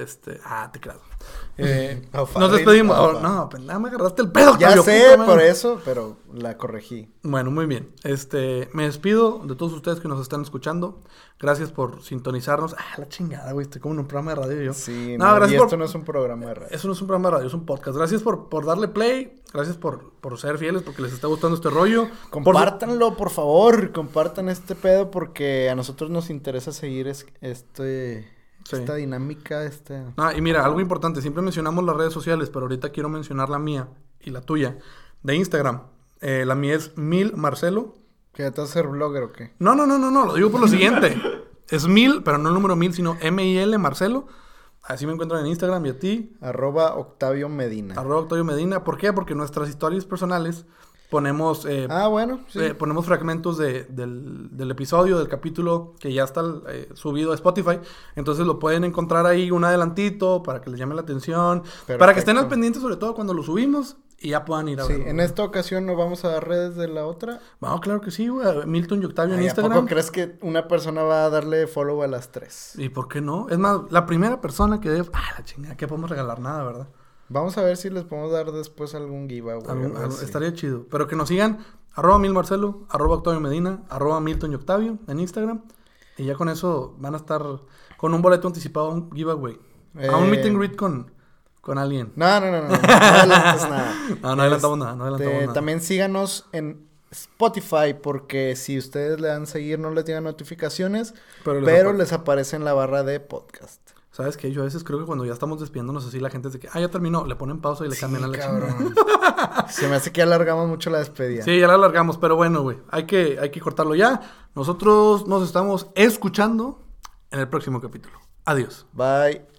este, ah, te creas. Eh, nos despedimos. Oh, no, pendeja, me agarraste el pedo.
Ya sé
puta
por eso, pero la corregí.
Bueno, muy bien. Este, me despido de todos ustedes que nos están escuchando. Gracias por sintonizarnos. Ah, la chingada, güey. Estoy como en un programa de radio yo.
Sí,
No,
no,
gracias
y
por-
esto no es un programa de radio.
Eso no es un programa de radio, es un podcast. Gracias por, por darle play. Gracias por, por ser fieles, porque les está gustando este rollo. Por
Compártanlo, por favor, compartan este pedo porque a nosotros nos interesa seguir es- este
Sí.
esta dinámica, este
Ah, y mira, algo importante, siempre mencionamos las redes sociales, pero ahorita quiero mencionar la mía y la tuya de Instagram. Eh, la mía es Mil Marcelo.
¿Que te vas a ser blogger o qué?
No, no, no, no, no, lo digo por lo siguiente. Es Mil, pero no el número Mil, sino M-I-L Marcelo. Así me encuentran en Instagram y a ti,
Arroba Octavio Medina.
arroba Octavio Medina. ¿Por qué? Porque nuestras historias personales ponemos eh,
ah, bueno, sí.
Eh, ponemos fragmentos de- del, del episodio, del capítulo que ya está eh, subido a Spotify. Entonces lo pueden encontrar ahí un adelantito para que les llame la atención. Para que estén al pendiente sobre todo cuando lo subimos y ya puedan ir a
Sí,
verlo.
en esta ocasión no vamos a dar redes de la otra.
Vamos, claro que sí, güey. Milton y Octavio en
Ay, ¿A
Instagram.
poco crees que una persona va a darle follow a las tres?
¿Y por qué no? Es más, la primera persona que debe... Ah, la chingada, que podemos regalar nada, ¿verdad?
Vamos a ver si les podemos dar después algún giveaway.
Algún- estaría chido. Pero que nos sigan, arroba Mil Marcelo, arroba Octavio Medina, arroba Milton y Octavio en Instagram. Y ya con eso van a estar con un boleto anticipado a un giveaway. A un
Eh,
meet and greet con, con alguien.
No, no, no, no. No nada.
No, no adelantamos nada, no adelantamos
Este,
nada.
También síganos en Spotify porque si ustedes le dan seguir no les llegan notificaciones,
Pero
pero
les
les,
apare-
aparece en la barra de podcast.
¿Sabes qué? Yo a veces creo que cuando ya estamos despidiéndonos así, la gente es de que, ah, ya terminó, le ponen pausa y le cambian a la
cabrón. Se me hace que alargamos mucho la despedida.
Sí, ya la alargamos, pero bueno, güey, hay que, hay que cortarlo ya. Nosotros nos estamos escuchando en el próximo capítulo. Adiós.
Bye.